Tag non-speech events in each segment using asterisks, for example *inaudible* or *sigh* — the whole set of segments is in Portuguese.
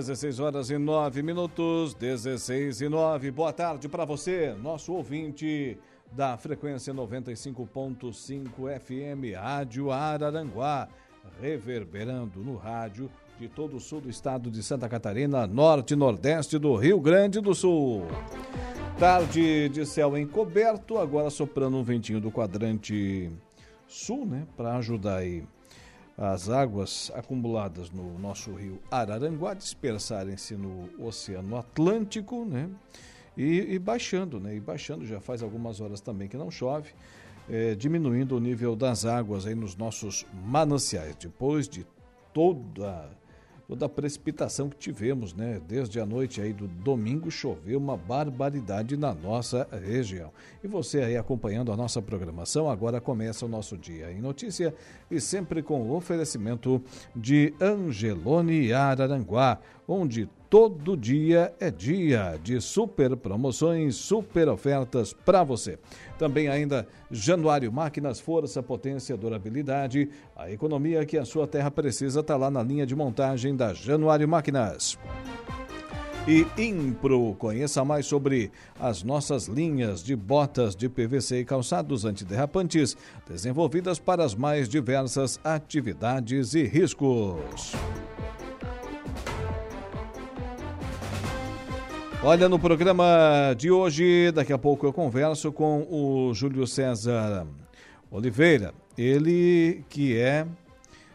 16 horas e 9 minutos, 16 e 9. Boa tarde para você, nosso ouvinte da frequência 95.5 FM, Rádio Araranguá, reverberando no rádio de todo o sul do estado de Santa Catarina, norte e nordeste do Rio Grande do Sul. Tarde de céu encoberto, agora soprando um ventinho do quadrante sul, né, para ajudar aí as águas acumuladas no nosso rio Araranguá dispersarem-se no Oceano Atlântico, né? E, e, baixando, né? E baixando, já faz algumas horas também que não chove, é, diminuindo o nível das águas aí nos nossos mananciais. Depois de toda toda a precipitação que tivemos, né? Desde a noite aí do domingo choveu uma barbaridade na nossa região. E você aí acompanhando a nossa programação, agora começa o nosso dia em notícia e sempre com o oferecimento de Angelone Araranguá, onde todo dia é dia de super promoções, super ofertas para você. Também ainda Januário Máquinas, força, potência, durabilidade. A economia que a sua terra precisa está lá na linha de montagem da Januário Máquinas e Impro. Conheça mais sobre as nossas linhas de botas de PVC e calçados antiderrapantes, desenvolvidas para as mais diversas atividades e riscos. Olha, no programa de hoje, daqui a pouco eu converso com o Júlio César Oliveira, ele que é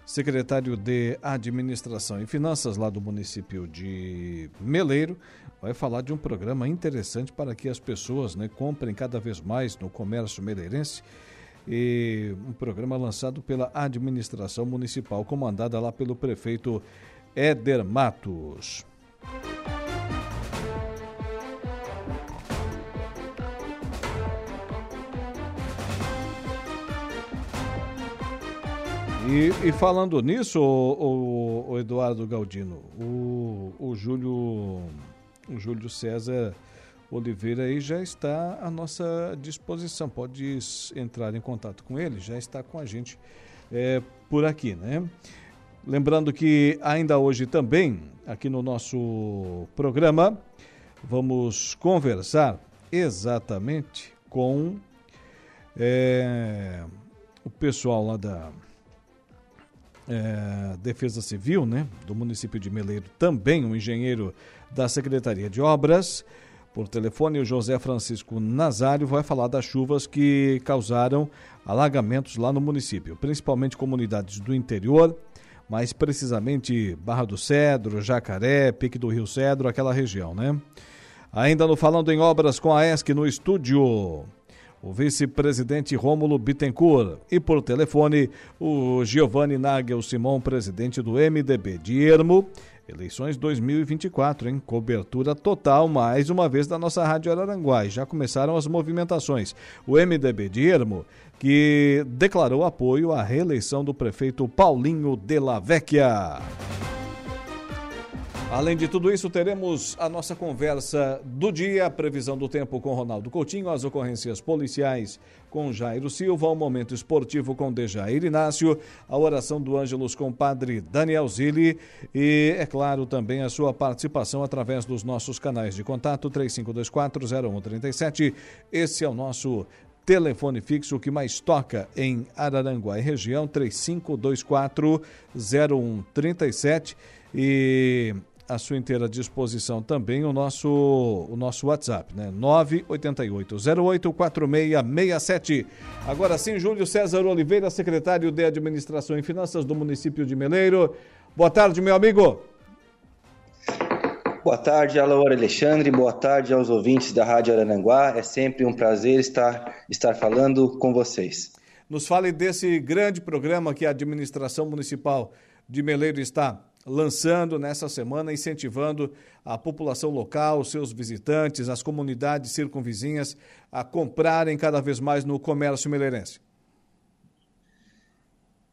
secretário de Administração e Finanças lá do município de Meleiro, vai falar de um programa interessante para que as pessoas né, comprem cada vez mais no comércio meleirense. E um programa lançado pela administração municipal, comandada lá pelo prefeito Éder Matos. E, e, falando nisso, o, o, o, Eduardo Galdino, o, o Júlio o Júlio César Oliveira aí já está à nossa disposição. Pode entrar em contato com ele, já está com a gente é, por aqui, né? Lembrando que ainda hoje também, aqui no nosso programa, vamos conversar exatamente com é, o pessoal lá da é, Defesa Civil, né, do município de Meleiro, também um engenheiro da Secretaria de Obras. Por telefone, o José Francisco Nazário vai falar das chuvas que causaram alagamentos lá no município, principalmente comunidades do interior, mais precisamente Barra do Cedro, Jacaré, Pique do Rio Cedro, aquela região, né? Ainda no Falando em Obras com a ESC no estúdio, o vice-presidente Rômulo Bittencourt e por telefone o Giovanni Nagel Simão, presidente do MDB de Ermo. Eleições 2024, em cobertura total, mais uma vez, da nossa Rádio Araranguá. Já começaram as movimentações. O MDB de Ermo, que declarou apoio à reeleição do prefeito Paulinho de la Vecchia. Além de tudo isso, teremos a nossa conversa do dia, a previsão do tempo com Ronaldo Coutinho, as ocorrências policiais com Jairo Silva, o momento esportivo com Dejair Inácio, a oração do Ângelos com Padre Daniel Zilli e, é claro, também a sua participação através dos nossos canais de contato 35240137. Esse é o nosso telefone fixo que mais toca em Araranguá e região 3524 0137 e à sua inteira disposição também o nosso, o nosso WhatsApp, né? 988-08-4667. Agora sim, Júlio César Oliveira, secretário de Administração e Finanças do município de Meleiro. Boa tarde, meu amigo. Boa tarde, Alaor Alexandre. Boa tarde aos ouvintes da Rádio Arananguá. É sempre um prazer estar, estar falando com vocês. nos fale desse grande programa que a administração municipal de Meleiro está lançando nessa semana, incentivando a população local, seus visitantes, as comunidades circunvizinhas a comprarem cada vez mais no comércio meleirense.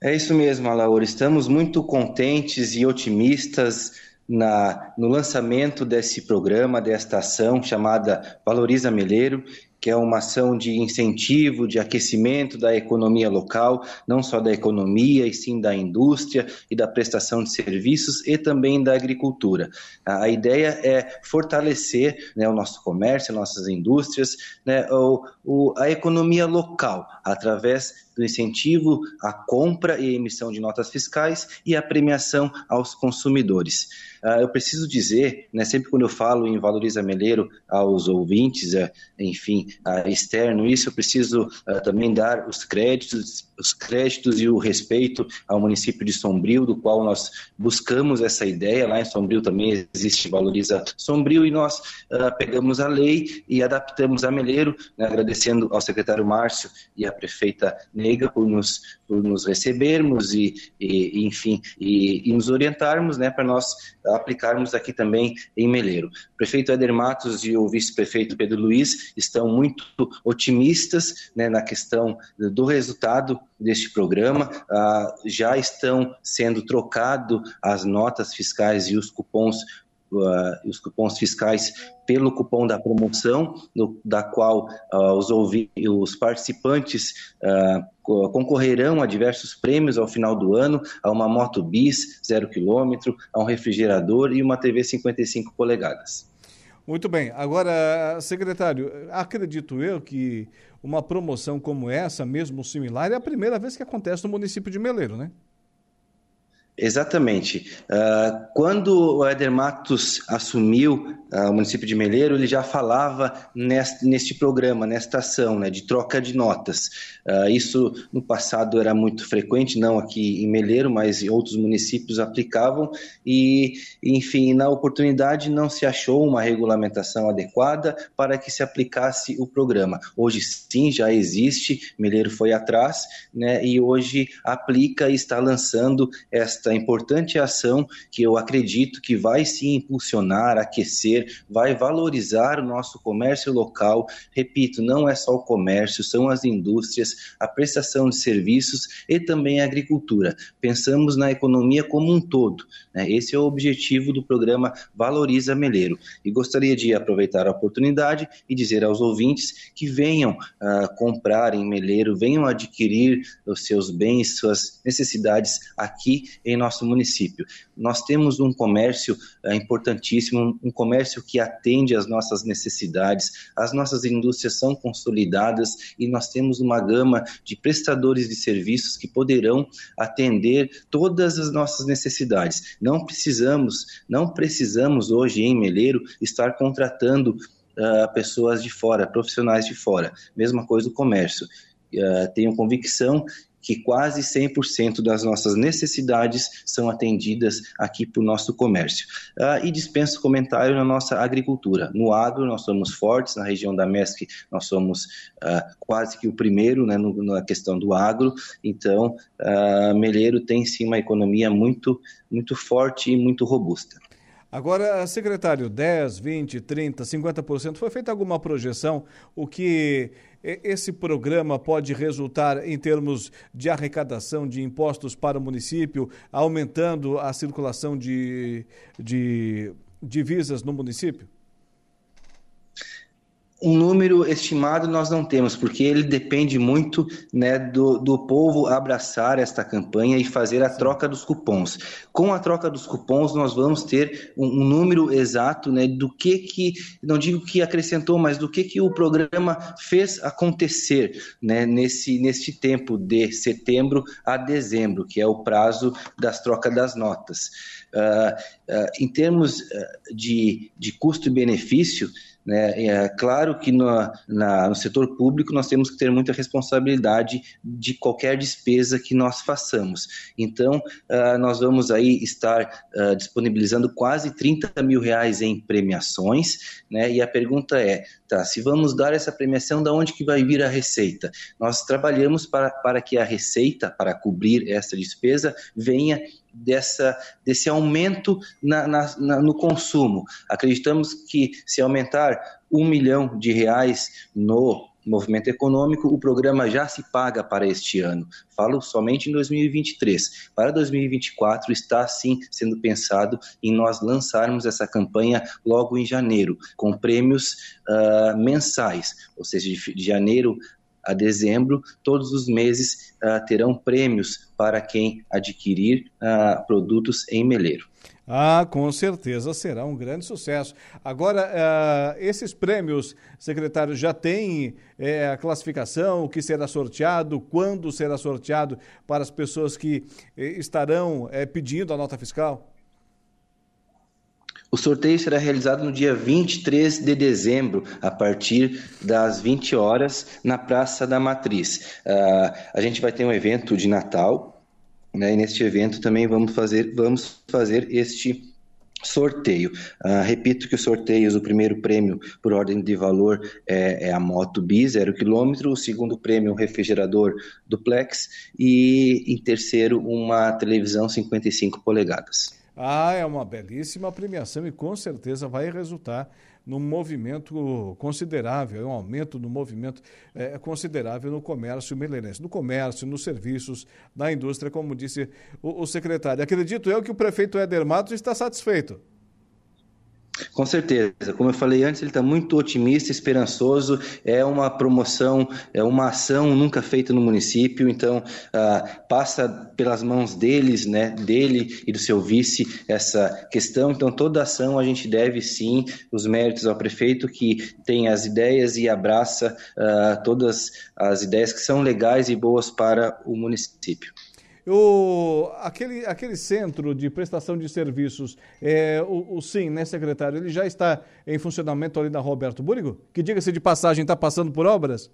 É isso mesmo, Alaor. Estamos muito contentes e otimistas na, no lançamento desse programa, desta ação chamada Valoriza Meleiro, que é uma ação de incentivo, de aquecimento da economia local, não só da economia, e sim da indústria e da prestação de serviços e também da agricultura. A ideia é fortalecer né, o nosso comércio, nossas indústrias, né, o, o, a economia local, através do incentivo à compra e emissão de notas fiscais e à premiação aos consumidores. Uh, eu preciso dizer, né, sempre quando eu falo em Valoriza Meleiro aos ouvintes, uh, enfim, uh, externo, isso eu preciso também dar os créditos, os créditos e o respeito ao município de Sombrio, do qual nós buscamos essa ideia. Lá em Sombrio também existe Valoriza Sombrio e nós pegamos a lei e adaptamos a Meleiro, né, agradecendo ao secretário Márcio e à prefeita Nega por nos, por nos recebermos e, e enfim, e, e, nos orientarmos né, para nós aplicarmos aqui também em Meleiro. O prefeito Éder Matos e o vice-prefeito Pedro Luiz estão muito otimistas né, na questão do resultado deste programa. Ah, já estão sendo trocados as notas fiscais e os cupons uh, os cupons fiscais pelo cupom da promoção, no, da qual uh, os, os, participantes uh, concorrerão a diversos prêmios ao final do ano, a uma moto bis zero quilômetro, a um refrigerador e uma TV 55 polegadas. Muito bem. Agora, secretário, acredito eu que uma promoção como essa, mesmo similar, é a primeira vez que acontece no município de Meleiro, né? Exatamente. Uh, quando o Éder Matos assumiu uh, o município de Meleiro, ele já falava neste, neste programa, nesta ação né, de troca de notas. Uh, isso no passado era muito frequente, não aqui em Meleiro, mas em outros municípios aplicavam, e, enfim, na oportunidade não se achou uma regulamentação adequada para que se aplicasse o programa. Hoje sim, já existe, Meleiro foi atrás, né, e hoje aplica e está lançando esta esta importante ação que eu acredito que vai se impulsionar, aquecer, vai valorizar o nosso comércio local. Repito, não é só o comércio, são as indústrias, a prestação de serviços e também a agricultura. Pensamos na economia como um todo. Né? Esse é o objetivo do programa Valoriza Meleiro. E gostaria de aproveitar a oportunidade e dizer aos ouvintes que venham uh, comprar em Meleiro, venham adquirir os seus bens, suas necessidades aqui em em nosso município. Nós temos um comércio é, importantíssimo, um comércio que atende às nossas necessidades, as nossas indústrias são consolidadas e nós temos uma gama de prestadores de serviços que poderão atender todas as nossas necessidades. Não precisamos, não precisamos hoje em Meleiro estar contratando uh, pessoas de fora, profissionais de fora. Mesma coisa o comércio. Uh, tenho convicção que quase 100% das nossas necessidades são atendidas aqui por nosso comércio. Uh, e dispenso comentário na nossa agricultura. No agro, nós somos fortes, na região da MESC, nós somos uh, quase que o primeiro né, no, na questão do agro, então, uh, Meleiro tem sim uma economia muito, muito forte e muito robusta. Agora, secretário, 10, 20, 30, 50%, foi feita alguma projeção o que esse programa pode resultar em termos de arrecadação de impostos para o município, aumentando a circulação de, de divisas no município? Um número estimado nós não temos, porque ele depende muito né, do, do povo abraçar esta campanha e fazer a troca dos cupons. Com a troca dos cupons, nós vamos ter um, um, número exato né, do que que, não digo que acrescentou, mas do que que o programa fez acontecer né, nesse, nesse tempo de setembro a dezembro, que é o prazo das trocas das notas. Uh, uh, em termos uh, de, de custo e benefício, Né? É claro que no, na, no setor público nós temos que ter muita responsabilidade de qualquer despesa que nós façamos. Então, uh, nós vamos aí estar uh, disponibilizando quase 30 mil reais em premiações, né? e a pergunta é, tá, se vamos dar essa premiação, da onde que vai vir a receita? Nós trabalhamos para, para que a receita, para cobrir essa despesa, venha dessa, desse aumento na, na, na, no consumo. Acreditamos que se aumentar um milhão de reais no movimento econômico, o programa já se paga para este ano. Falo somente em 2023. Para 2024 está sim sendo pensado em nós lançarmos essa campanha logo em janeiro, com prêmios uh, mensais, ou seja, de, de janeiro a dezembro, todos os meses uh, terão prêmios para quem adquirir uh, produtos em Meleiro. Ah, com certeza será um grande sucesso. Agora, uh, esses prêmios, secretário, já tem é, a classificação, o que será sorteado, quando será sorteado para as pessoas que eh, estarão é, pedindo a nota fiscal? O sorteio será realizado no dia 23 de dezembro, a partir das 20 horas, na Praça da Matriz. Uh, a gente vai ter um evento de Natal, né, e neste evento também vamos fazer, vamos fazer este sorteio. Uh, repito que os sorteios, o primeiro prêmio por ordem de valor é, é a moto Bi, zero quilômetro, o segundo prêmio o refrigerador duplex e em terceiro uma televisão 55 polegadas. Ah, é uma belíssima premiação e com certeza vai resultar num movimento considerável, um aumento do movimento é, considerável no comércio meleirense, no comércio, nos serviços, na indústria, como disse o, o secretário. Acredito eu que o prefeito Éder Matos está satisfeito. Com certeza. Como eu falei antes, ele está muito otimista, esperançoso. É uma promoção, é uma ação nunca feita no município. Então, uh, passa pelas mãos deles, né, dele e do seu vice essa questão. Então, toda ação a gente deve sim os méritos ao prefeito que tem as ideias e abraça uh, todas as ideias que são legais e boas para o município. O, aquele, aquele centro de prestação de serviços, é, o, o SIM, né, secretário, ele já está em funcionamento ali na Roberto Búrigo? Que diga-se de passagem, está passando por obras?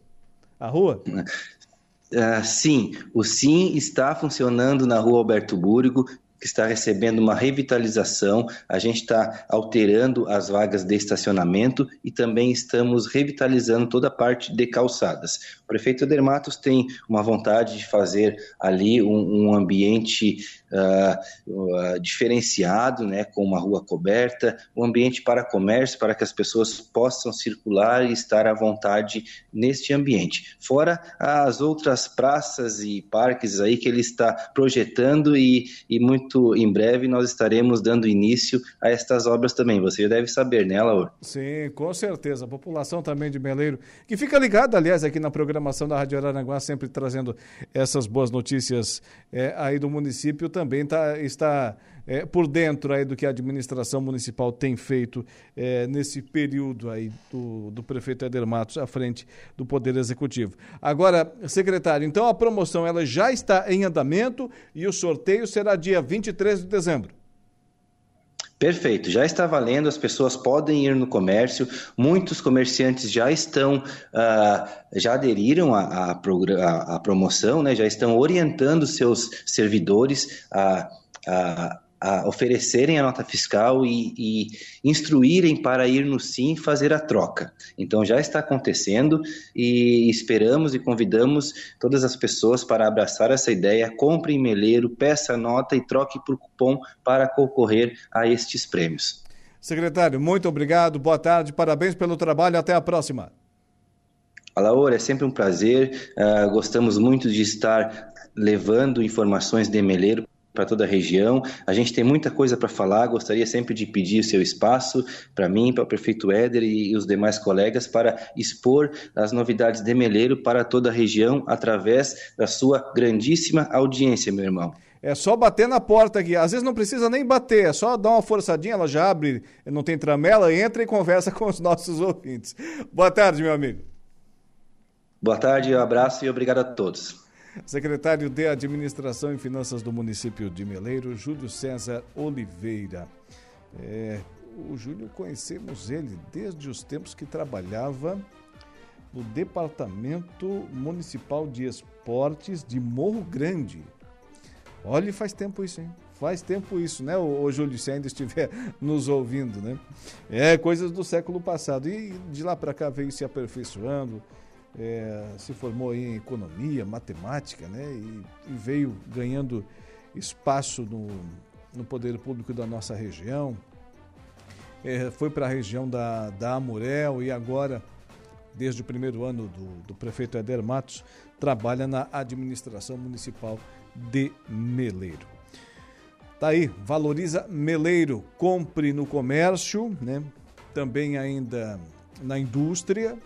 A rua? Uh, sim, o SIM está funcionando na rua Alberto Búrigo, que está recebendo uma revitalização, a gente está alterando as vagas de estacionamento e também estamos revitalizando toda a parte de calçadas. O prefeito Edermatos tem uma vontade de fazer ali um, um ambiente uh, uh, diferenciado, né, com uma rua coberta, um ambiente para comércio, para que as pessoas possam circular e estar à vontade neste ambiente. Fora as outras praças e parques aí que ele está projetando e, e muito em breve nós estaremos dando início a estas obras também. Você já deve saber, né, Laura? Sim, com certeza. A população também de Meleiro, que fica ligada, aliás, aqui na programação programação da Rádio Araranguá, sempre trazendo essas boas notícias é, aí do município, também tá, está é, por dentro aí do que a administração municipal tem feito é, nesse período aí do, do prefeito Eder Matos à frente do Poder Executivo. Agora, secretário, então a promoção ela já está em andamento e o sorteio será dia 23 de dezembro. Perfeito, já está valendo, as pessoas podem ir no comércio, muitos comerciantes já estão, uh, já aderiram à, promoção, né, já estão orientando seus servidores a, a a oferecerem a nota fiscal e, e, instruírem para ir no SIM fazer a troca. Então já está acontecendo e esperamos e convidamos todas as pessoas para abraçar essa ideia. Compre em meleiro, peça a nota e troque por cupom para concorrer a estes prêmios. Secretário, muito obrigado, boa tarde, parabéns pelo trabalho, até a próxima. Laura, é sempre um prazer, uh, gostamos muito de estar levando informações de Meleiro para toda a região. A gente tem muita coisa para falar, gostaria sempre de pedir o seu espaço para mim, para o prefeito Éder e os demais colegas para expor as novidades de Meleiro para toda a região através da sua grandíssima audiência, meu irmão. É só bater na porta aqui. Às vezes não precisa nem bater, é só dar uma forçadinha, ela já abre, não tem tramela, entra e conversa *laughs* com os nossos ouvintes. Boa tarde, meu amigo. Boa tarde, um abraço e obrigado a todos. Secretário de Administração e Finanças do município de Meleiro, Júlio César Oliveira. É, o Júlio conhecemos ele desde os tempos que trabalhava no Departamento Municipal de Esportes de Morro Grande. Olha, faz tempo isso, hein? Faz tempo isso, né, o, Júlio, se ainda estiver *laughs* nos ouvindo, né? É coisas do século passado. E de lá para cá veio se aperfeiçoando, é, se formou em economia, matemática, né? E, e veio ganhando espaço no, no poder público da nossa região. É, foi para a região da, da Amurel e agora, desde o primeiro ano do, do prefeito Eder Matos, trabalha na administração municipal de Meleiro. Tá aí, valoriza Meleiro, compre no comércio, né? Também ainda na indústria,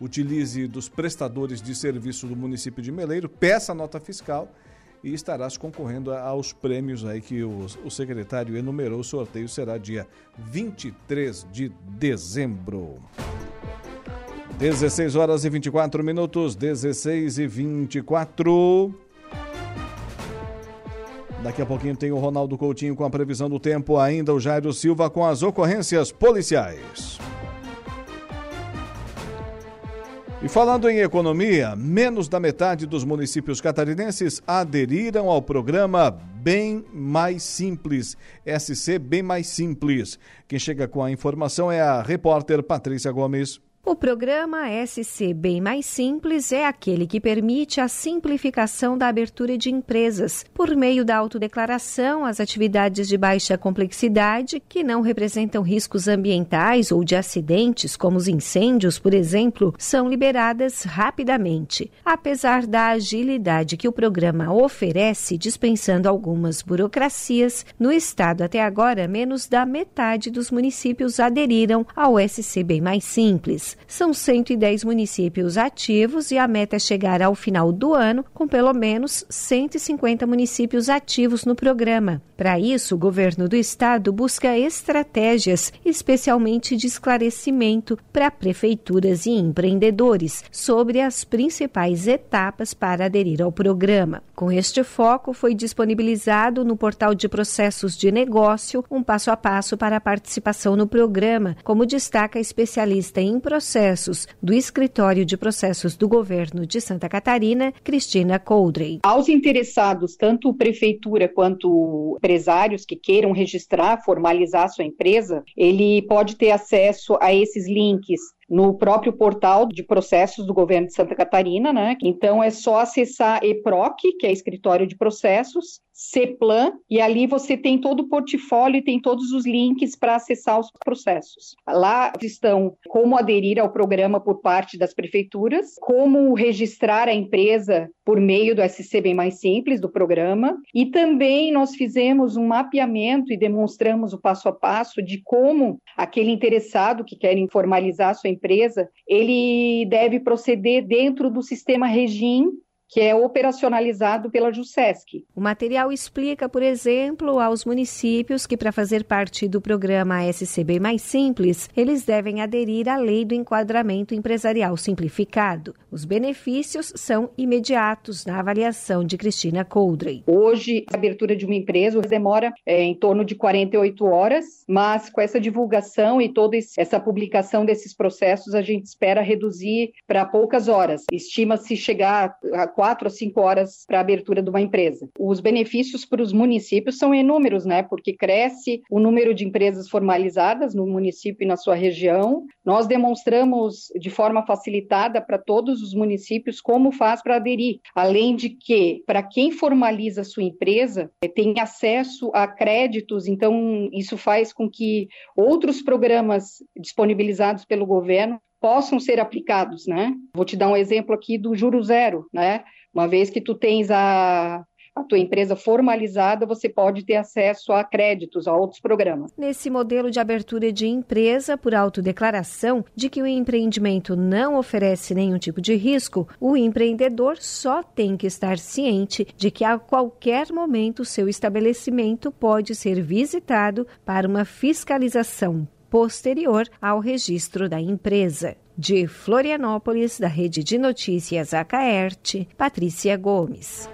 utilize dos prestadores de serviço do município de Meleiro, peça nota fiscal e estarás concorrendo aos prêmios aí que o, o secretário enumerou. O sorteio será dia 23 de dezembro. 16 horas e 24 minutos, 16 e 24. Daqui a pouquinho tem o Ronaldo Coutinho com a previsão do tempo, ainda o Jairo Silva com as ocorrências policiais. E falando em economia, menos da metade dos municípios catarinenses aderiram ao programa Bem Mais Simples, SC Bem Mais Simples. Quem chega com a informação é a repórter Patrícia Gomes. O programa SC Bem Mais Simples é aquele que permite a simplificação da abertura de empresas por meio da autodeclaração as atividades de baixa complexidade que não representam riscos ambientais ou de acidentes, como os incêndios, por exemplo, são liberadas rapidamente. Apesar da agilidade que o programa oferece, dispensando algumas burocracias, no estado até agora menos da metade dos municípios aderiram ao SC Bem Mais Simples. São 110 municípios ativos e a meta é chegar ao final do ano com pelo menos 150 municípios ativos no programa. Para isso, o governo do estado busca estratégias, especialmente de esclarecimento para prefeituras e empreendedores sobre as principais etapas para aderir ao programa. Com este foco, foi disponibilizado no portal de processos de negócio um passo a passo para a participação no programa, como destaca a especialista em processos processos do Escritório de Processos do Governo de Santa Catarina, Cristina Coldrey. Aos interessados, tanto prefeitura quanto empresários que queiram registrar, formalizar sua empresa, ele pode ter acesso a esses links no próprio portal de processos do governo de Santa Catarina, né? Então é só acessar EPROC, que é escritório de processos, CEPLAN, e ali você tem todo o portfólio e tem todos os links para acessar os processos. Lá estão como aderir ao programa por parte das prefeituras, como registrar a empresa por meio do SC Bem Mais Simples, do programa, e também nós fizemos um mapeamento e demonstramos o passo a passo de como aquele interessado que quer formalizar sua empresa, ele deve proceder dentro do sistema Regim que é operacionalizado pela JUSESC. O material explica, por exemplo, aos municípios que, para fazer parte do programa SCB Mais Simples, eles devem aderir à Lei do Enquadramento Empresarial Simplificado. Os benefícios são imediatos na avaliação de Cristina Coldrey. Hoje, a abertura de uma empresa demora é, em torno de 48 horas, mas com essa divulgação e toda essa publicação desses processos, a gente espera reduzir para poucas horas. Estima-se chegar a quatro a cinco horas para a abertura de uma empresa. Os benefícios para os municípios são inúmeros, né? Porque cresce o número de empresas formalizadas no município e na sua região. Nós demonstramos de forma facilitada para todos os municípios como faz para aderir. Além de que, para quem formaliza sua empresa, eh, tem acesso a créditos, então isso faz com que outros programas disponibilizados pelo governo possam ser aplicados, né? Vou te dar um exemplo aqui do juro zero, né? Uma vez que tu tens a, a tua empresa formalizada, você pode ter acesso a créditos, a outros programas. Nesse modelo de abertura de empresa por autodeclaração de que o empreendimento não oferece nenhum tipo de risco, o empreendedor só tem que estar ciente de que a qualquer momento seu estabelecimento pode ser visitado para uma fiscalização posterior ao registro da empresa. De Florianópolis, da Rede de Notícias Acaerte, Patrícia Gomes.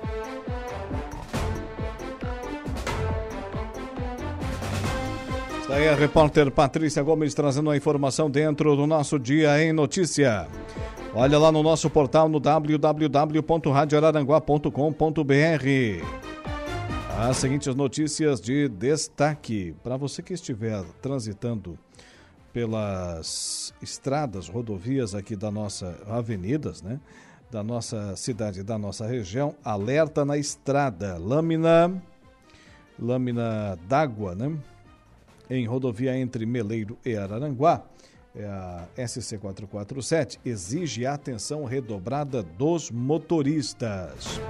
Daí a repórter Patrícia Gomes trazendo a informação dentro do nosso Dia em Notícia. Olha lá no nosso portal no www.radioararanguá.com.br. As seguintes notícias de destaque. Para você que estiver transitando pelas estradas, rodovias aqui da nossa avenidas, né? Da nossa cidade, da nossa região, alerta na estrada, lâmina, lâmina d'água, né? Em rodovia entre Meleiro e Araranguá, é a SC 447, exige atenção redobrada dos motoristas.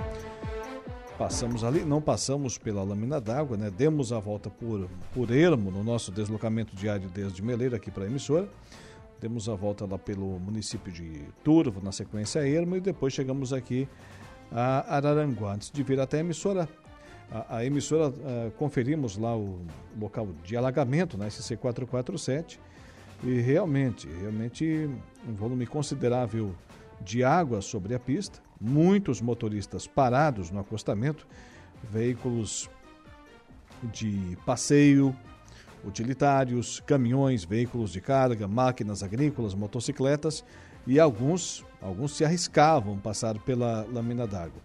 Passamos ali, não passamos pela lâmina d'água, né? Demos a volta por, por Ermo no nosso deslocamento diário desde Meleira aqui para a emissora. Demos a volta lá pelo município de Turvo, na sequência Ermo, e depois chegamos aqui a Araranguá. Antes de vir até a emissora, a, a emissora, uh, conferimos lá o local de alagamento, na SC 447, e realmente, realmente um volume considerável de água sobre a pista, muitos motoristas parados no acostamento, veículos de passeio, utilitários, caminhões, veículos de carga, máquinas agrícolas, motocicletas e alguns, alguns se arriscavam passar pela lâmina d'água.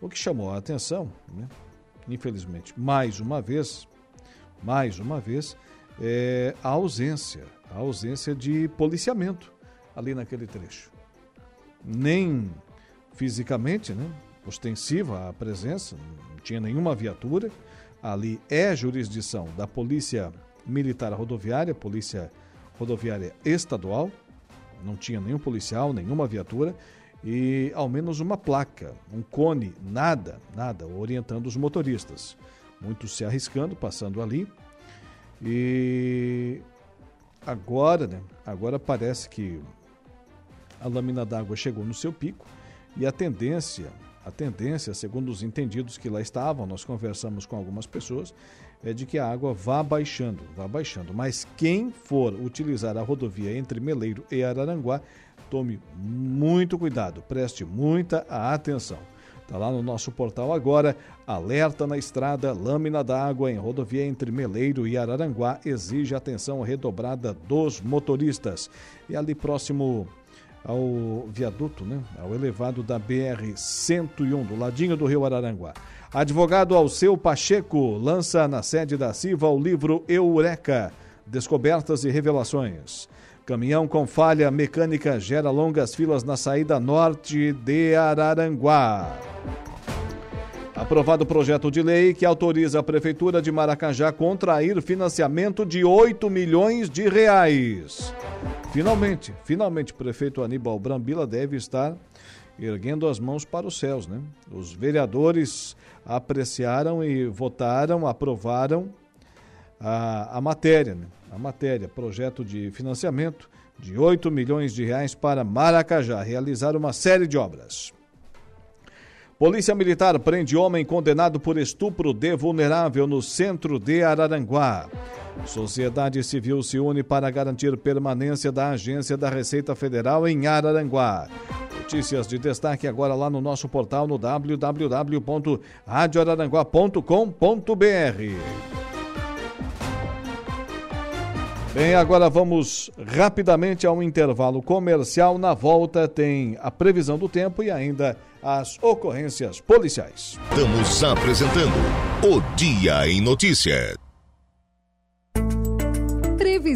O que chamou a atenção, né? infelizmente, mais uma vez, mais uma vez, é a ausência, a ausência de policiamento ali naquele trecho nem fisicamente, né? ostensiva a presença, não tinha nenhuma viatura. Ali é jurisdição da Polícia Militar Rodoviária, Polícia Rodoviária Estadual, não tinha nenhum policial, nenhuma viatura e ao menos uma placa, um cone, nada, nada, orientando os motoristas. Muitos se arriscando, passando ali. E agora, né? Agora parece que a lâmina d'água chegou no seu pico e a tendência, a tendência, segundo os entendidos que lá estavam, nós conversamos com algumas pessoas, é de que a água vá baixando, vá baixando. Mas quem for utilizar a rodovia entre Meleiro e Araranguá, tome muito cuidado, preste muita atenção. Está lá no nosso portal agora. Alerta na estrada, lâmina d'água em rodovia entre Meleiro e Araranguá exige atenção redobrada dos motoristas. E ali próximo ao viaduto, né, ao elevado da BR-101, do ladinho do Rio Araranguá. Advogado Alceu Pacheco lança na sede da CIVA o livro Eureka, Descobertas e Revelações. Caminhão com falha mecânica gera longas filas na saída norte de Araranguá. Aprovado projeto de lei que autoriza a Prefeitura de Maracajá contrair financiamento de 8 milhões de reais. Finalmente, finalmente, o prefeito Aníbal Brambila deve estar erguendo as mãos para os céus, né? Os vereadores apreciaram e votaram, aprovaram a, a matéria, né? A matéria, projeto de financiamento de 8 milhões de reais para Maracajá, realizar uma série de obras. Polícia Militar prende homem condenado por estupro de vulnerável no centro de Araranguá. Sociedade Civil se une para garantir permanência da Agência da Receita Federal em Araranguá. Notícias de destaque agora lá no nosso portal no www.radioararanguá.com.br. Bem, agora vamos rapidamente a um intervalo comercial. Na volta tem a previsão do tempo e ainda as ocorrências policiais. Estamos apresentando o Dia em Notícia.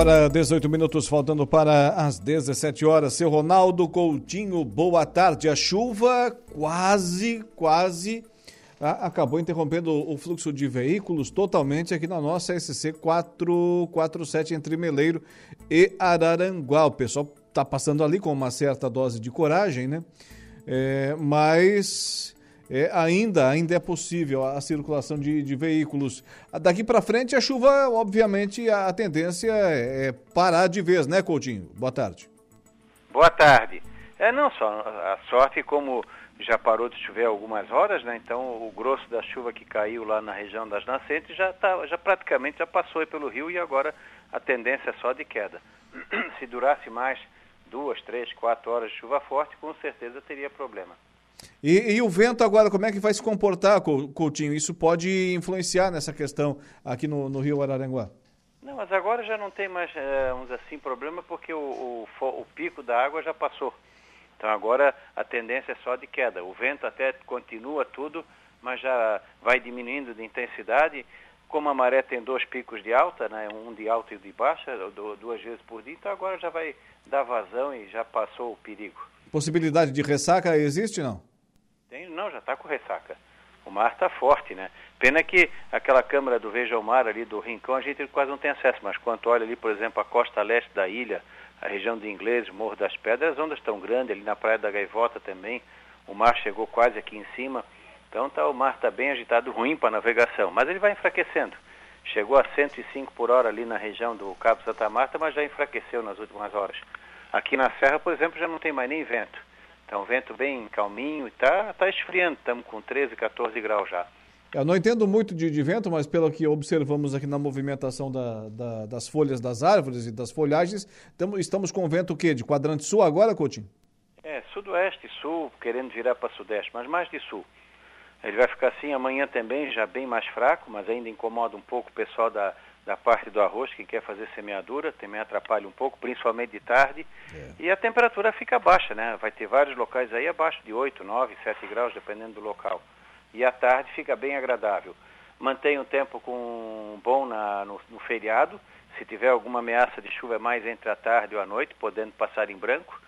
Agora, 18 minutos faltando para as 17 horas. Seu Ronaldo Coutinho, boa tarde. A chuva quase, quase acabou interrompendo o fluxo de veículos totalmente aqui na nossa SC 447 entre Meleiro e Araranguá. O pessoal está passando ali com uma certa dose de coragem, né? É, mas é, ainda, ainda é possível a circulação de, de veículos. Daqui para frente, a chuva, obviamente, a, a tendência é, é parar de vez, né, Coutinho? Boa tarde. Boa tarde. É, não só a sorte, como já parou de chover algumas horas, né? Então o grosso da chuva que caiu lá na região das nascentes já tá, já praticamente já passou pelo rio e agora a tendência é só de queda. *clears throat* Se durasse mais duas, três, quatro horas de chuva forte, com certeza teria problema. E, e, o vento agora, como é que vai se comportar, Coutinho? Isso pode influenciar nessa questão aqui no, no Rio Araranguá? Não, mas agora já não tem mais, é, uns assim, problema porque o, o, o pico da água já passou. Então agora a tendência é só de queda. O vento até continua tudo, mas já vai diminuindo de intensidade. Como a maré tem dois picos de alta, né, um de alta e de baixa, duas vezes por dia, então agora já vai dar vazão e já passou o perigo. Possibilidade de ressaca existe não? Tem, não, já está com ressaca. O mar está forte, né? Pena que aquela câmara do Veja o Mar ali do Rincão a gente quase não tem acesso, mas quando olha ali, por exemplo, a costa leste da ilha, a região de Ingleses, Morro das Pedras, as ondas estão grandes, ali na Praia da Gaivota também, o mar chegou quase aqui em cima, então tá, o mar está bem agitado, ruim para navegação, mas ele vai enfraquecendo. Chegou a 105 por hora ali na região do Cabo Santa Marta, mas já enfraqueceu nas últimas horas. Aqui na Serra, por exemplo, já não tem mais nem vento. Então, vento bem calminho e tá, tá esfriando, estamos com 13, 14 graus já. Eu não entendo muito de, de, vento, mas pelo que observamos aqui na movimentação da, da, das folhas das árvores e das folhagens, tamo, estamos com vento o quê? De quadrante sul agora, Coutinho? É, sudoeste, sul, querendo virar para sudeste, mas mais de sul. Ele vai ficar assim amanhã também, já bem mais fraco, mas ainda incomoda um pouco o pessoal da, da parte do arroz que quer fazer semeadura, também atrapalha um pouco, principalmente de tarde. É. E a temperatura fica baixa, né? Vai ter vários locais aí abaixo de 8, 9, 7 graus, dependendo do local e à tarde fica bem agradável. Mantém o tempo com bom na, no, no, feriado. Se tiver alguma ameaça de chuva é mais entre a tarde ou a noite, podendo passar em branco.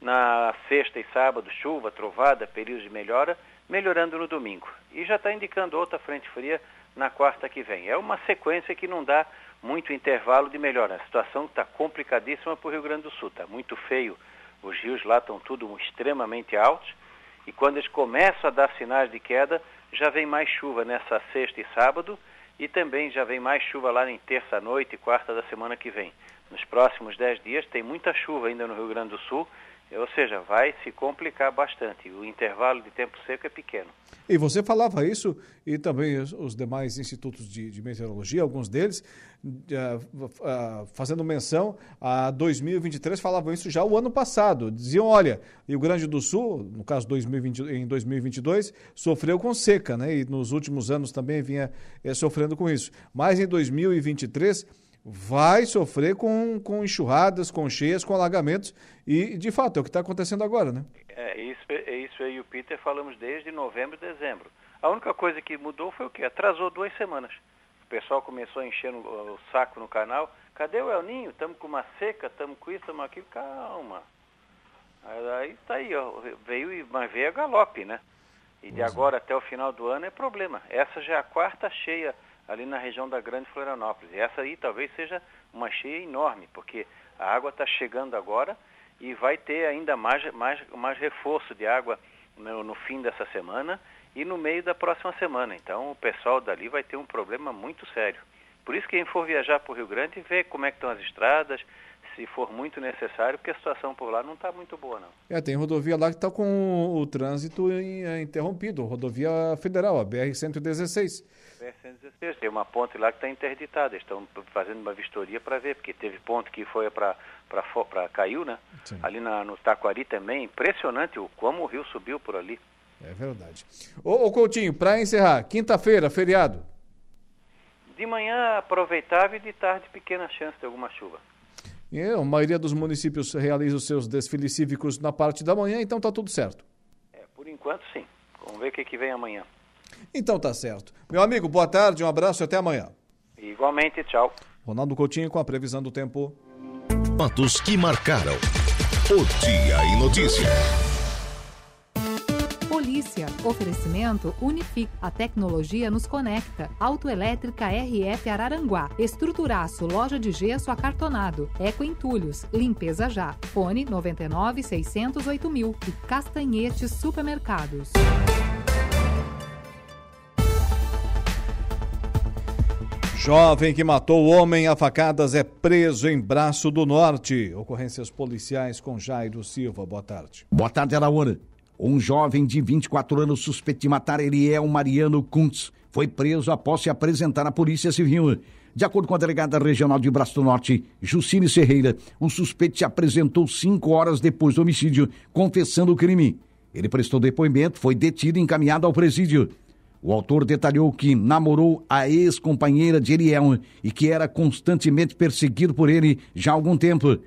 Na sexta e sábado, chuva, trovada, períodos de melhora, melhorando no domingo. E já está indicando outra frente fria na quarta que vem. É uma sequência que não dá muito intervalo de melhora. A situação está complicadíssima para o Rio Grande do Sul. Está muito feio. Os rios lá estão tudo extremamente altos e quando eles começam a dar sinais de queda, já vem mais chuva nessa sexta e sábado e também já vem mais chuva lá em terça-noite e quarta da semana que vem. Nos próximos dez dias tem muita chuva ainda no Rio Grande do Sul ou seja, vai se complicar bastante. O intervalo de tempo seco é pequeno. E você falava isso, e também os, demais institutos de, de meteorologia, alguns deles, uh, uh, fazendo menção a 2023, falavam isso já o ano passado. Diziam: olha, Rio Grande do Sul, no caso 2020, em 2022, sofreu com seca, né? e nos últimos anos também vinha eh, sofrendo com isso. Mas em 2023 vai sofrer com, com enxurradas, com cheias, com alagamentos, e de fato é o que está acontecendo agora, né? É isso, é isso aí o Peter falamos desde novembro e dezembro. A única coisa que mudou foi o que? Atrasou duas semanas. O pessoal começou a encher no, o saco no canal. Cadê o El Ninho? Estamos com uma seca, estamos com isso, estamos aquilo. Calma. Aí está aí, ó. Veio, mas veio a galope, né? E de agora até o final do ano é problema. Essa já é a quarta cheia ali na região da Grande Florianópolis. E essa aí talvez seja uma cheia enorme, porque a água está chegando agora e vai ter ainda mais, mais, mais reforço de água no, no, fim dessa semana e no meio da próxima semana. Então o pessoal dali vai ter um problema muito sério. Por isso quem for viajar para o Rio Grande vê como é que estão as estradas, se for muito necessário, porque a situação por lá não está muito boa, não. É, tem rodovia lá que está com o trânsito é, interrompido, rodovia federal, a BR-116. BR-116, tem uma ponte lá que está interditada, estão fazendo uma vistoria para ver, porque teve ponto que foi para caiu, né? Sim. Ali na, no Taquari também, impressionante o como o rio subiu por ali. É verdade. Ô, ô Coutinho, para encerrar, quinta-feira, feriado. De manhã aproveitável e de tarde pequena chance de alguma chuva. E a maioria dos municípios realiza os seus desfiles cívicos na parte da manhã, então tá tudo certo. É, por enquanto sim. Vamos ver o que, que vem amanhã. Então tá certo. Meu amigo, boa tarde, um abraço e até amanhã. Igualmente, tchau. Ronaldo Coutinho com a previsão do tempo. Fatos que marcaram o Dia em Oferecimento Unific. A tecnologia nos conecta. Autoelétrica RF Araranguá. Estruturaço. Loja de gesso acartonado. Eco Entulhos. Limpeza já. Fone 99 608 mil. E Castanhetes Supermercados. Jovem que matou homem a facadas é preso em Braço do Norte. Ocorrências policiais com Jairo Silva. Boa tarde. Boa tarde, Araújo. Um jovem de 24 anos suspeito de matar Eliel Mariano Kuntz foi preso após se apresentar à Polícia Civil. De acordo com a delegada regional de Braço do Norte, Jucine Serreira, o suspeito se apresentou cinco horas depois do homicídio, confessando o crime. Ele prestou depoimento, foi detido e encaminhado ao presídio. O autor detalhou que namorou a ex-companheira de Eliel e que era constantemente perseguido por ele já há algum tempo.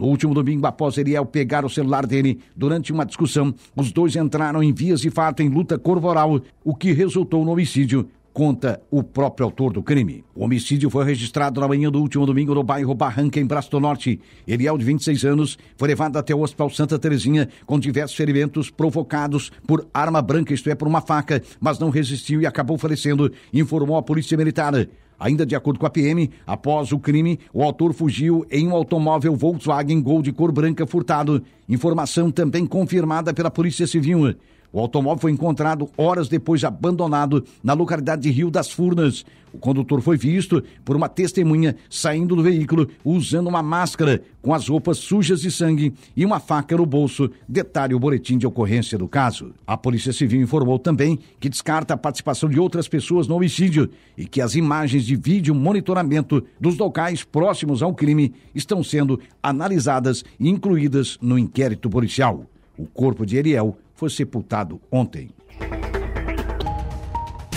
No último domingo, após Eliel pegar o celular dele durante uma discussão, os dois entraram em vias de fato em luta corporal, o que resultou no homicídio conta o próprio autor do crime. O homicídio foi registrado na manhã do último domingo no bairro Barranca, em Braço do Norte. Eliel, de 26 anos, foi levado até o Hospital Santa Terezinha com diversos ferimentos provocados por arma branca, isto é, por uma faca, mas não resistiu e acabou falecendo, informou a Polícia Militar. Ainda de acordo com a PM, após o crime, o autor fugiu em um automóvel Volkswagen Gol de cor branca furtado. Informação também confirmada pela Polícia Civil. O automóvel foi encontrado horas depois abandonado na localidade de Rio das Furnas. O condutor foi visto por uma testemunha saindo do veículo usando uma máscara com as roupas sujas de sangue e uma faca no bolso, detalhe o boletim de ocorrência do caso. A Polícia Civil informou também que descarta a participação de outras pessoas no homicídio e que as imagens de vídeo monitoramento dos locais próximos ao crime estão sendo analisadas e incluídas no inquérito policial. O corpo de Ariel foi sepultado ontem.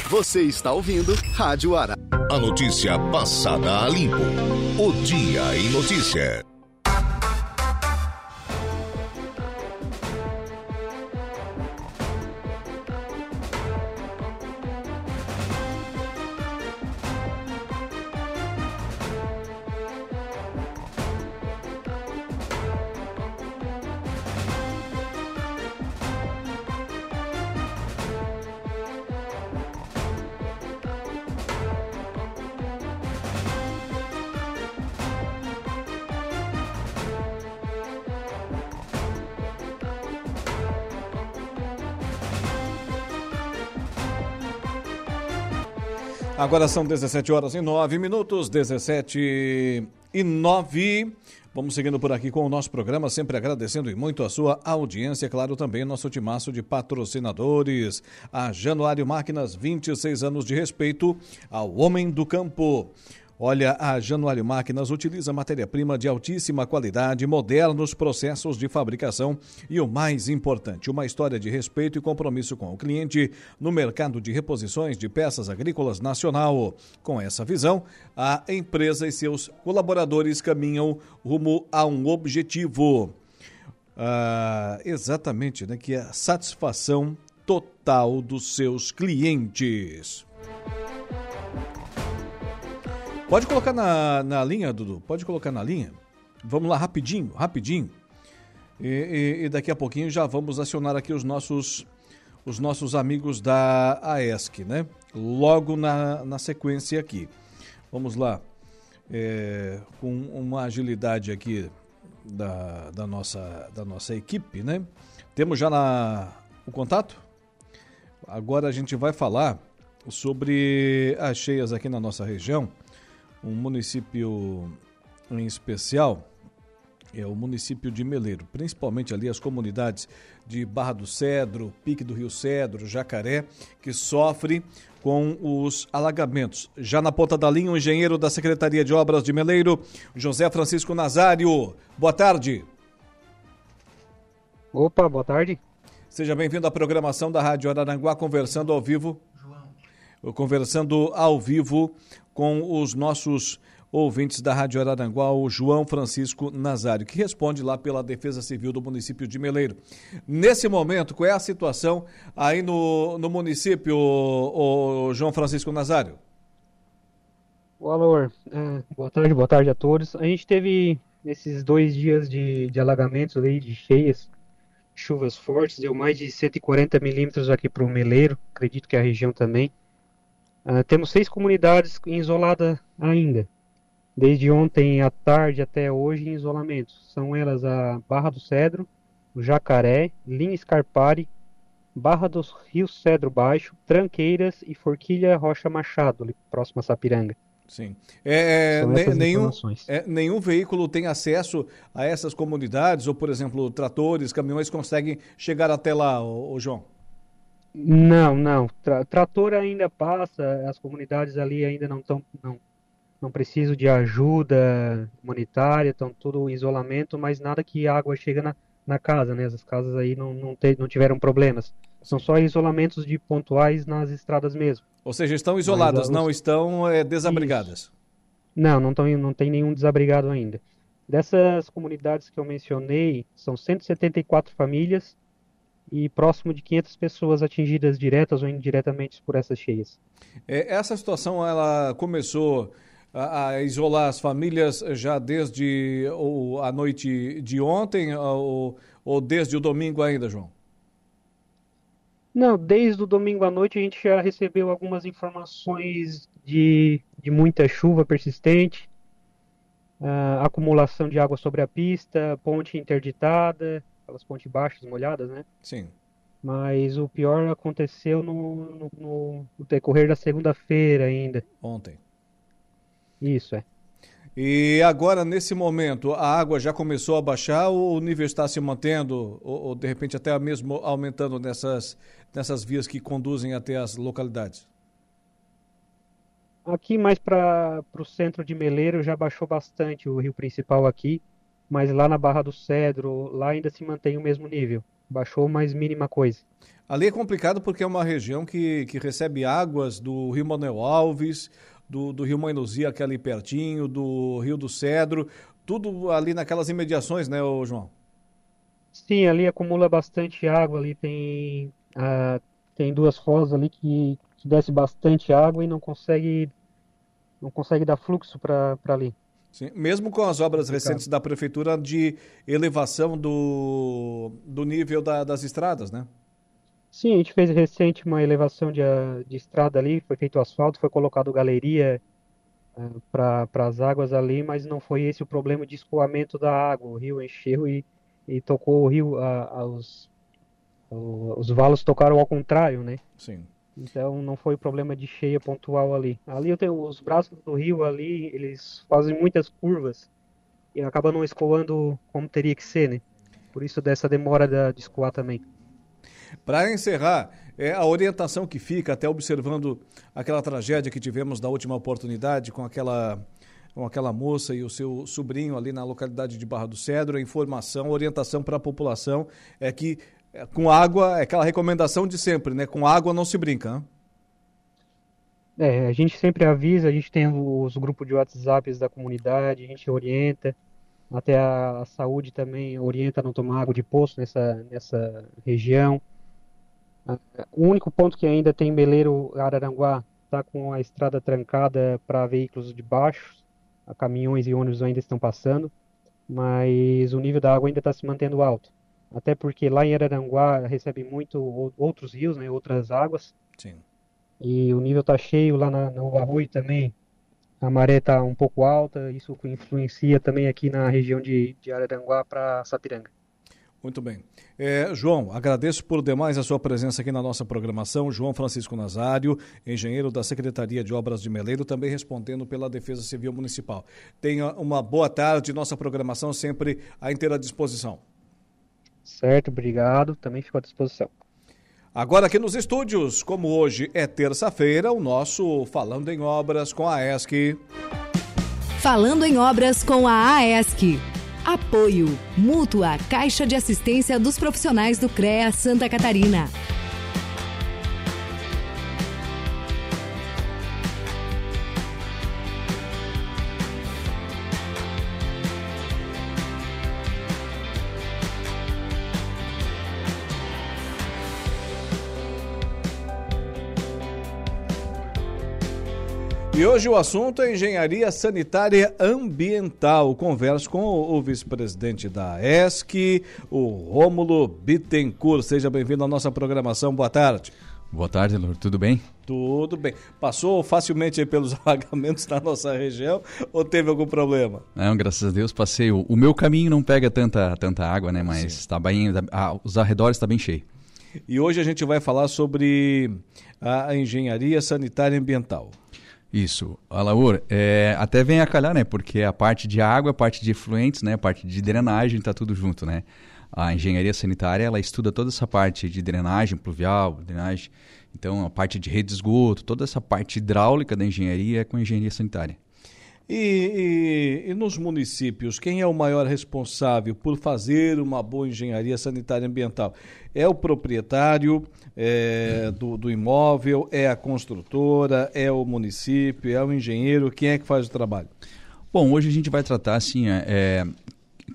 Você está ouvindo Rádio Ara. A notícia passada a limpo. O Dia em Notícia. Agora são 17 horas e 9 minutos, 17 e 9. Vamos seguindo por aqui com o nosso programa, sempre agradecendo e muito a sua audiência, claro, também nosso timaço de patrocinadores. A Januário Máquinas, 26 anos de respeito ao homem do campo. Olha, a Januário Máquinas utiliza matéria-prima de altíssima qualidade, modernos processos de fabricação e o mais importante, uma história de respeito e compromisso com o cliente no mercado de reposições de peças agrícolas nacional. Com essa visão, a empresa e seus colaboradores caminham rumo a um objetivo. Ah, exatamente, né? Que é a satisfação total dos seus clientes. Pode colocar na, na linha, Dudu. Pode colocar na linha. Vamos lá, rapidinho, rapidinho. E, e, e, daqui a pouquinho já vamos acionar aqui os nossos, os nossos amigos da AESC, né? Logo na, na sequência aqui. Vamos lá. É, com uma agilidade aqui da, da, nossa, da nossa equipe, né? Temos já na, o contato? Agora a gente vai falar sobre as cheias aqui na nossa região um município em especial é o município de Meleiro, principalmente ali as comunidades de Barra do Cedro, Pique do Rio Cedro, Jacaré, que sofre com os alagamentos. Já na ponta da linha, o engenheiro da Secretaria de Obras de Meleiro, José Francisco Nazário. Boa tarde. Opa, boa tarde. Seja bem-vindo à programação da Rádio Araranguá, conversando ao vivo. João. Conversando ao vivo com os nossos ouvintes da Rádio Araranguá, o João Francisco Nazário, que responde lá pela Defesa Civil do município de Meleiro. Nesse momento, qual é a situação aí no, no município, o, o João Francisco Nazário? Olá, é, boa tarde, boa tarde a todos. A gente teve esses dois dias de, de alagamentos aí, de cheias, chuvas fortes, deu mais de 140 milímetros aqui para o Meleiro, acredito que a região também. Uh, temos seis comunidades isoladas ainda, desde ontem à tarde até hoje em isolamento. São elas a Barra do Cedro, o Jacaré, Linha Escarpari, Barra dos Rios Cedro Baixo, Tranqueiras e Forquilha Rocha Machado, ali próximo a Sapiranga. Sim. É, ne, nenhum, é, nenhum veículo tem acesso a essas comunidades, ou, por exemplo, tratores, caminhões conseguem chegar até lá, ô, ô João? Não, não. Tra trator ainda passa, as comunidades ali ainda não estão. Não, não precisam de ajuda humanitária, estão tudo em isolamento, mas nada que água chega na, na casa, né? As casas aí não, não, te, não tiveram problemas. São só isolamentos de pontuais nas estradas mesmo. Ou seja, estão isoladas, não estão é, desabrigadas? Isso. Não, não, tão, não tem nenhum desabrigado ainda. Dessas comunidades que eu mencionei, são 174 famílias e próximo de 500 pessoas atingidas diretas ou indiretamente por essas cheias. É, essa situação ela começou a, a, isolar as famílias já desde ou, a noite de ontem ou, ou desde o domingo ainda, João? Não, desde o domingo à noite a gente já recebeu algumas informações de, de muita chuva persistente, uh, acumulação de água sobre a pista, ponte interditada, aquelas pontes baixas molhadas, né? Sim. Mas o pior aconteceu no, no, no decorrer da segunda-feira ainda. Ontem. Isso, é. E agora, nesse momento, a água já começou a baixar ou o nível está se mantendo, ou, ou de repente até mesmo aumentando nessas, nessas vias que conduzem até as localidades? Aqui mais para o centro de Meleiro já baixou bastante o rio principal aqui, mas lá na Barra do Cedro, lá ainda se mantém o mesmo nível. Baixou mais mínima coisa. Ali é complicado porque é uma região que, que recebe águas do Rio Manuel Alves, do, do Rio Mãe Luzia, que é ali pertinho, do Rio do Cedro, tudo ali naquelas imediações, né, João? Sim, ali acumula bastante água, ali tem, ah, tem duas rosas ali que, que desce bastante água e não consegue, não consegue dar fluxo para ali. Sim, mesmo com as obras recentes da prefeitura de elevação do, do nível da, das estradas, né? Sim, a gente fez recente uma elevação de, de estrada ali, foi feito asfalto, foi colocado galeria uh, para as águas ali, mas não foi esse o problema de escoamento da água. O rio encheu e, e tocou o rio, os, uh, os valos tocaram ao contrário, né? Sim. Então não foi problema de cheia pontual ali. Ali eu tenho os braços do rio ali, eles fazem muitas curvas e acaba não escoando como teria que ser, né? Por isso dessa demora de escoar também. Para encerrar, é a orientação que fica, até observando aquela tragédia que tivemos da última oportunidade com aquela com aquela moça e o seu sobrinho ali na localidade de Barra do Cedro, a informação, a orientação para a população é que é, com água, é aquela recomendação de sempre, né? Com água não se brinca. Hein? É, a gente sempre avisa, a gente tem os grupos de WhatsApp da comunidade, a gente orienta, até a, a saúde também orienta a não tomar água de poço nessa, nessa região. O único ponto que ainda tem Meleiro Araranguá está com a estrada trancada para veículos de baixo, caminhões e ônibus ainda estão passando, mas o nível da água ainda está se mantendo alto. Até porque lá em Araranguá recebe muito outros rios, né, outras águas. Sim. E o nível está cheio lá na, no Arroio também. A maré está um pouco alta, isso influencia também aqui na região de, de Araranguá para Sapiranga. Muito bem. É, João, agradeço por demais a sua presença aqui na nossa programação. João Francisco Nazário, engenheiro da Secretaria de Obras de Meleiro, também respondendo pela Defesa Civil Municipal. Tenha uma boa tarde, nossa programação sempre à inteira disposição. Certo, obrigado. Também fico à disposição. Agora aqui nos estúdios, como hoje é terça-feira, o nosso Falando em Obras com a ESC. Falando em Obras com a AESC. Apoio. Mútua Caixa de Assistência dos Profissionais do CREA Santa Catarina. E hoje o assunto é engenharia sanitária ambiental. Converso com o vice-presidente da ESC, o Rômulo Bittencourt. Seja bem-vindo à nossa programação. Boa tarde. Boa tarde, Lur. Tudo bem? Tudo bem. Passou facilmente pelos *laughs* alagamentos na nossa região ou teve algum problema? Não, graças a Deus passei. O, o meu caminho não pega tanta, tanta água, né? Mas está bem, ah, os arredores estão tá bem cheios. E hoje a gente vai falar sobre a engenharia sanitária ambiental. Isso. Alaur, é, até vem a calhar, né? Porque a parte de água, a parte de efluentes, né? A parte de drenagem, tá tudo junto, né? A engenharia sanitária, ela estuda toda essa parte de drenagem pluvial, drenagem, então a parte de rede de esgoto, toda essa parte hidráulica da engenharia é com a engenharia sanitária. E, e, e, nos municípios, quem é o maior responsável por fazer uma boa engenharia sanitária ambiental? É o proprietário é, do, do, imóvel, é a construtora, é o município, é o engenheiro? Quem é que faz o trabalho? Bom, hoje a gente vai tratar assim, é, é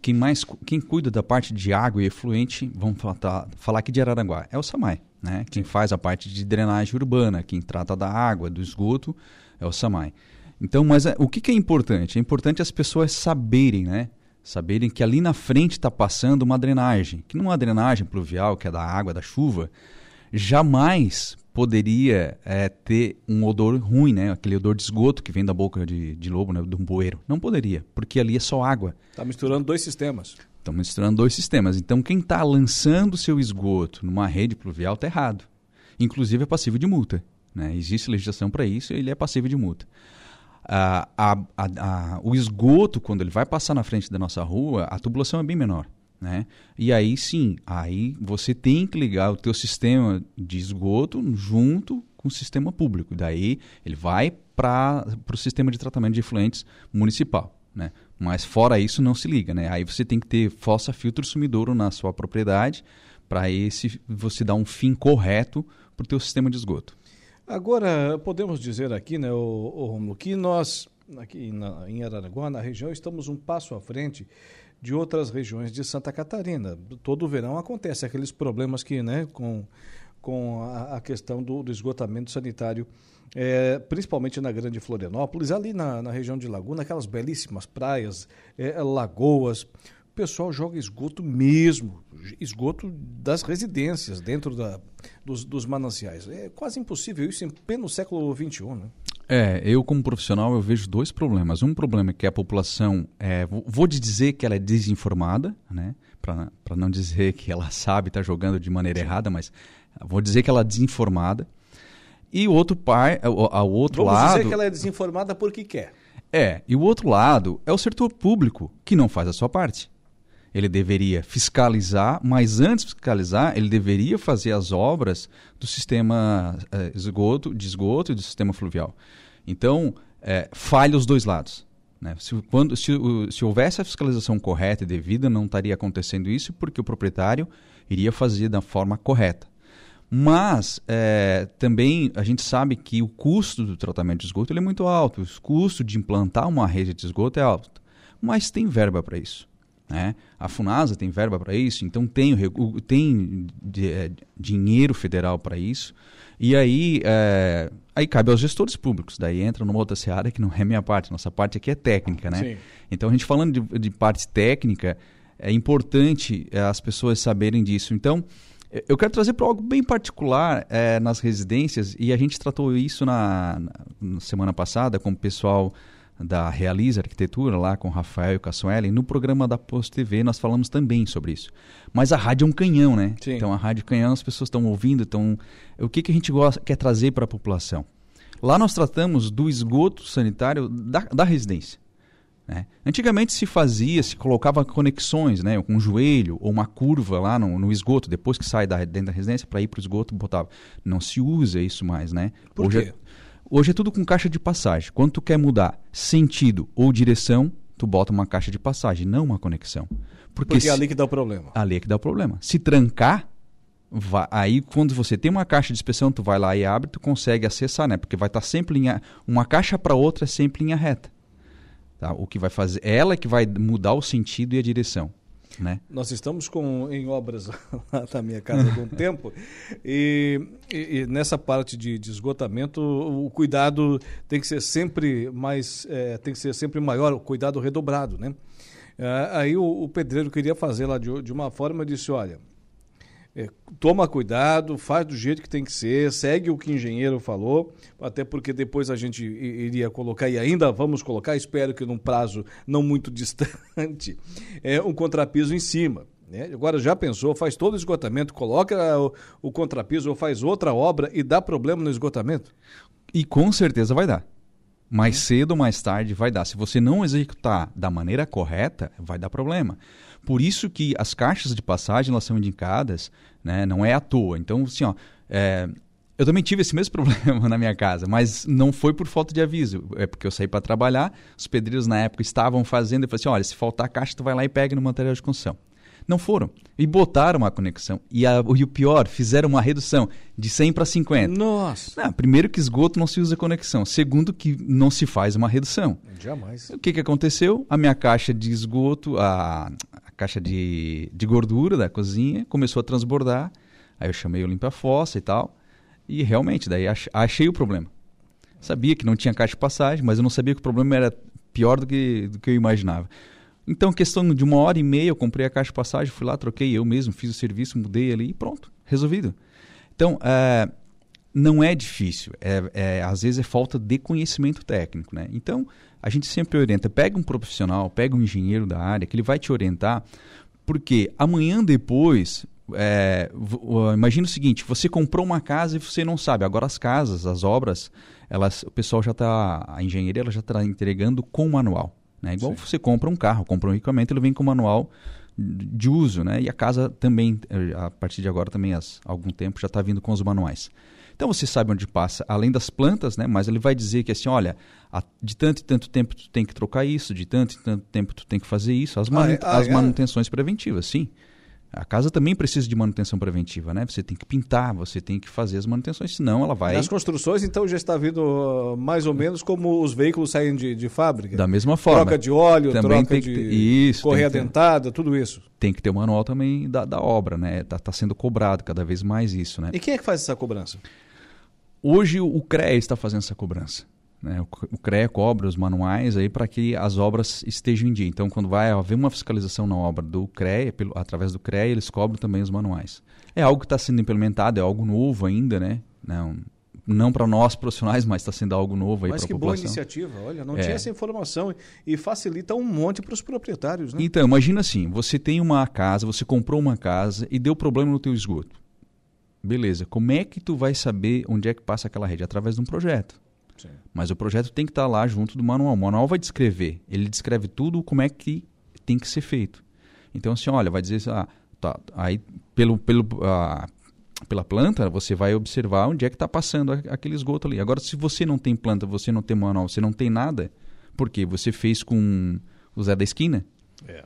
quem mais quem cuida da parte de água e efluente, vamos falar, falar aqui de Araranguá, é o SAMAI. Né? Quem faz a parte de drenagem urbana, quem trata da água, do esgoto, é o SAMAI. Então, mas é, o que, que, é importante? É importante as pessoas saberem, né? Saberem que ali na frente está passando uma drenagem, que não é uma drenagem pluvial, que é da água, da chuva, jamais poderia é, ter um odor ruim, né? Aquele odor de esgoto que vem da boca de, de lobo, né? de um bueiro. Não poderia, porque ali é só água. Está misturando dois sistemas. Estão misturando dois sistemas. Então, quem está lançando seu esgoto numa rede pluvial está errado. Inclusive é passível de multa. Né? Existe legislação para isso e ele é passível de multa a, a, a, o esgoto, quando ele vai passar na frente da nossa rua, a tubulação é bem menor. Né? E aí sim, aí você tem que ligar o teu sistema de esgoto junto com o sistema público. Daí ele vai para o sistema de tratamento de efluentes municipal. Né? Mas fora isso não se liga. Né? Aí você tem que ter fossa filtro sumidouro na sua propriedade para esse você dar um fim correto para o teu sistema de esgoto. Agora, podemos dizer aqui, né, o, o Romulo, que nós, aqui na, em Araranguá, na região, estamos um passo à frente de outras regiões de Santa Catarina. Todo verão acontece aqueles problemas que, né, com, com a, a questão do, do, esgotamento sanitário, é, principalmente na Grande Florianópolis, ali na, na região de Laguna, aquelas belíssimas praias, é, lagoas pessoal joga esgoto mesmo, esgoto das residências, dentro da, dos, dos mananciais. É quase impossível isso em pleno século XXI, né? É, eu como profissional eu vejo dois problemas. Um problema é que a população, é, vou dizer que ela é desinformada, né? Para não dizer que ela *laughs* sabe estar tá jogando de maneira Sim. errada, mas vou dizer que ela é desinformada. E o outro pai, ao outro Vamos lado. Vamos dizer que ela é desinformada porque quer. É, e o outro lado é o setor público que não faz a sua parte ele deveria fiscalizar, mas antes de fiscalizar, ele deveria fazer as obras do sistema eh, esgoto, de esgoto e do sistema fluvial. Então, é, falha os dois lados. Né? Se, quando, se, se houvesse a fiscalização correta e devida, não estaria acontecendo isso, porque o proprietário iria fazer da forma correta. Mas é, também a gente sabe que o custo do tratamento de esgoto é muito alto, o custo de implantar uma rede de esgoto é alto. Mas tem verba para isso. Né? A FUNASA tem verba para isso, então tem, tem é, dinheiro federal para isso. E aí, é, aí cabe aos gestores públicos. Daí entra numa outra seara que não é minha parte. Nossa parte aqui é técnica, né? Sim. Então, a gente falando de, de parte técnica, é importante é, as pessoas saberem disso. Então, eu quero trazer para algo bem particular é, nas residências, e a gente tratou isso na, na semana passada com o pessoal da Realiza Arquitetura, lá com Rafael e Cassuelen, no programa da Post TV nós falamos também sobre isso. Mas a rádio é um canhão, né? Sim. Então a rádio é canhão, as pessoas estão ouvindo, então o que, que a gente gosta, quer trazer para a população? Lá nós tratamos do esgoto sanitário da, da residência. Né? Antigamente se fazia, se colocava conexões, né, com um joelho ou uma curva lá no, no esgoto, depois que sai da, dentro da residência para ir para o esgoto, botava. Não se usa isso mais, né? Por Hoje, quê? Hoje é tudo com caixa de passagem. Quando tu quer mudar sentido ou direção, tu bota uma caixa de passagem, não uma conexão. Porque, Porque é ali que dá o problema. Ali é que dá o problema. Se trancar, vai, aí quando você tem uma caixa de inspeção, tu vai lá e abre, tu consegue acessar, né? Porque vai estar tá sempre em linha, uma caixa para outra é sempre em linha reta. Tá? O que vai fazer, ela é que vai mudar o sentido e a direção. Né? Nós estamos com, em obras *laughs* lá na minha casa há algum *laughs* tempo e, e, e, nessa parte de, de, esgotamento o cuidado tem que ser sempre mais é, tem que ser sempre maior o cuidado redobrado né é, aí o, o, pedreiro queria fazer lá de, de uma forma disse olha é, toma cuidado, faz do jeito que tem que ser, segue o que o engenheiro falou, até porque depois a gente iria colocar, e ainda vamos colocar, espero que num prazo não muito *laughs* distante, é, um contrapiso em cima. Né? Agora já pensou, faz todo o esgotamento, coloca o, o contrapiso ou faz outra obra e dá problema no esgotamento? E com certeza vai dar. Mais uhum. cedo ou mais tarde vai dar. Se você não executar da maneira correta, vai dar problema. Por isso que as caixas de passagem elas são indicadas, né? não é à toa. Então, assim, ó, é, eu também tive esse mesmo *laughs* problema na minha casa, mas não foi por falta de aviso. É porque eu saí para trabalhar, os pedreiros na época estavam fazendo, eu falei assim, olha, se faltar caixa, tu vai lá e pega no material de construção. Não foram. E botaram uma conexão. E, a, e o pior, fizeram uma redução de 100 para 50. Nossa! Não, primeiro que esgoto não se usa conexão. Segundo que não se faz uma redução. Jamais. O que, que aconteceu? A minha caixa de esgoto, a, a caixa de, de gordura da cozinha, começou a transbordar. Aí eu chamei o limpa-fossa e tal. E realmente, daí achei o problema. Sabia que não tinha caixa de passagem, mas eu não sabia que o problema era pior do que, do que eu imaginava. Então, questão de uma hora e meia, eu comprei a caixa de passagem, fui lá, troquei eu mesmo, fiz o serviço, mudei ali e pronto, resolvido. Então, é, não é difícil, é, é, às vezes é falta de conhecimento técnico. Né? Então, a gente sempre orienta, pega um profissional, pega um engenheiro da área, que ele vai te orientar, porque amanhã depois, é, imagina o seguinte, você comprou uma casa e você não sabe, agora as casas, as obras, elas, o pessoal já está, a engenharia ela já está entregando com manual. Né? Igual Sim. você compra um carro, compra um equipamento, ele vem com manual de uso, né? E a casa também, eh, a partir de agora também, há algum tempo, já está vindo com os manuais. Então você sabe onde passa, além das plantas, né? Mas ele vai dizer que assim, olha, de tanto e tanto tempo tu tem que trocar isso, de tanto e tanto tempo tu tem que fazer isso, as, ah, é? ah, as manutenções preventivas, sim. A casa também precisa de manutenção preventiva, né? Você tem que pintar, você tem que fazer as manutenções, senão ela vai. Nas construções, então, já está vindo uh, mais ou menos como os veículos saem de, de fábrica. Da mesma forma. Troca de óleo, também troca de ter... isso, correia ter... dentada, tudo isso. Tem que ter o manual também da, da obra, né? Está tá sendo cobrado cada vez mais isso, né? E quem é que faz essa cobrança? Hoje o CREA está fazendo essa cobrança. Né? O CREA cobra os manuais aí para que as obras estejam em dia. Então, quando vai haver uma fiscalização na obra do CREA, pelo, através do CREA, eles cobram também os manuais. É algo que está sendo implementado, é algo novo ainda, né? Não, não para nós profissionais, mas está sendo algo novo aí para a população. Mas que boa iniciativa, olha, não é. tinha essa informação e facilita um monte para os proprietários, né? Então, imagina assim, você tem uma casa, você comprou uma casa e deu problema no teu esgoto. Beleza, como é que tu vai saber onde é que passa aquela rede? Através de um projeto. Sim. Mas o projeto tem que estar lá junto do manual. O manual vai descrever. Ele descreve tudo como é que tem que ser feito. Então, assim, olha, vai dizer assim, ah, tá, aí pelo, pelo, ah, pela planta, você vai observar onde é que está passando aquele esgoto ali. Agora, se você não tem planta, você não tem manual, você não tem nada, porque você fez com o Zé da Esquina. É.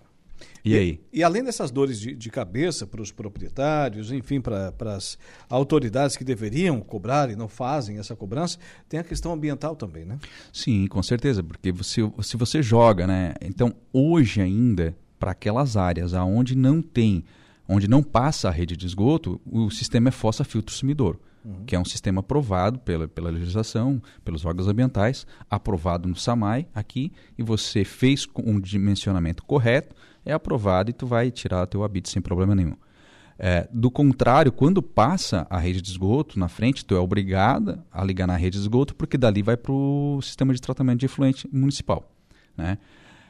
E, aí? E além dessas dores de, de cabeça para os proprietários, enfim, para as autoridades que deveriam cobrar e não fazem essa cobrança, tem a questão ambiental também, né? Sim, com certeza, porque você, se você joga, né? Então, hoje ainda, para aquelas áreas aonde não tem, onde não passa a rede de esgoto, o sistema é fossa filtro sumidor. Uhum. que é um sistema aprovado pela, pela legislação, pelos órgãos ambientais, aprovado no SAMAI aqui, e você fez um dimensionamento correto, é aprovado e tu vai tirar teu habite sem problema nenhum. É, do contrário, quando passa a rede de esgoto na frente, tu é obrigada a ligar na rede de esgoto, porque dali vai para o sistema de tratamento de efluente municipal. Né?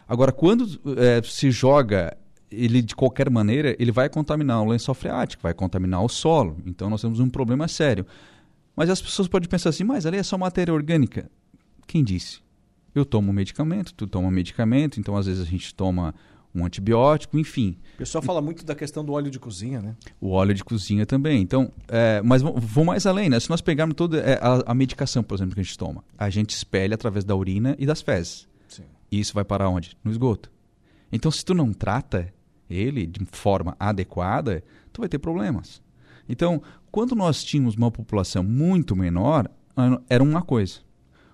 Agora, quando é, se joga ele de qualquer maneira, ele vai contaminar o lençol freático, vai contaminar o solo. Então nós temos um problema sério. Mas as pessoas podem pensar assim, mas ali é só matéria orgânica. Quem disse? Eu tomo medicamento, tu toma medicamento, então às vezes a gente toma um antibiótico, enfim. O pessoal fala muito da questão do óleo de cozinha, né? O óleo de cozinha também. Então, é, mas vou mais além, né? Se nós pegarmos toda é, a, a, medicação, por exemplo, que a gente toma, a gente espelha através da urina e das fezes. Sim. E isso vai para onde? No esgoto. Então, se tu não trata ele de forma adequada, tu vai ter problemas. Então, quando nós tínhamos uma população muito menor, era uma coisa.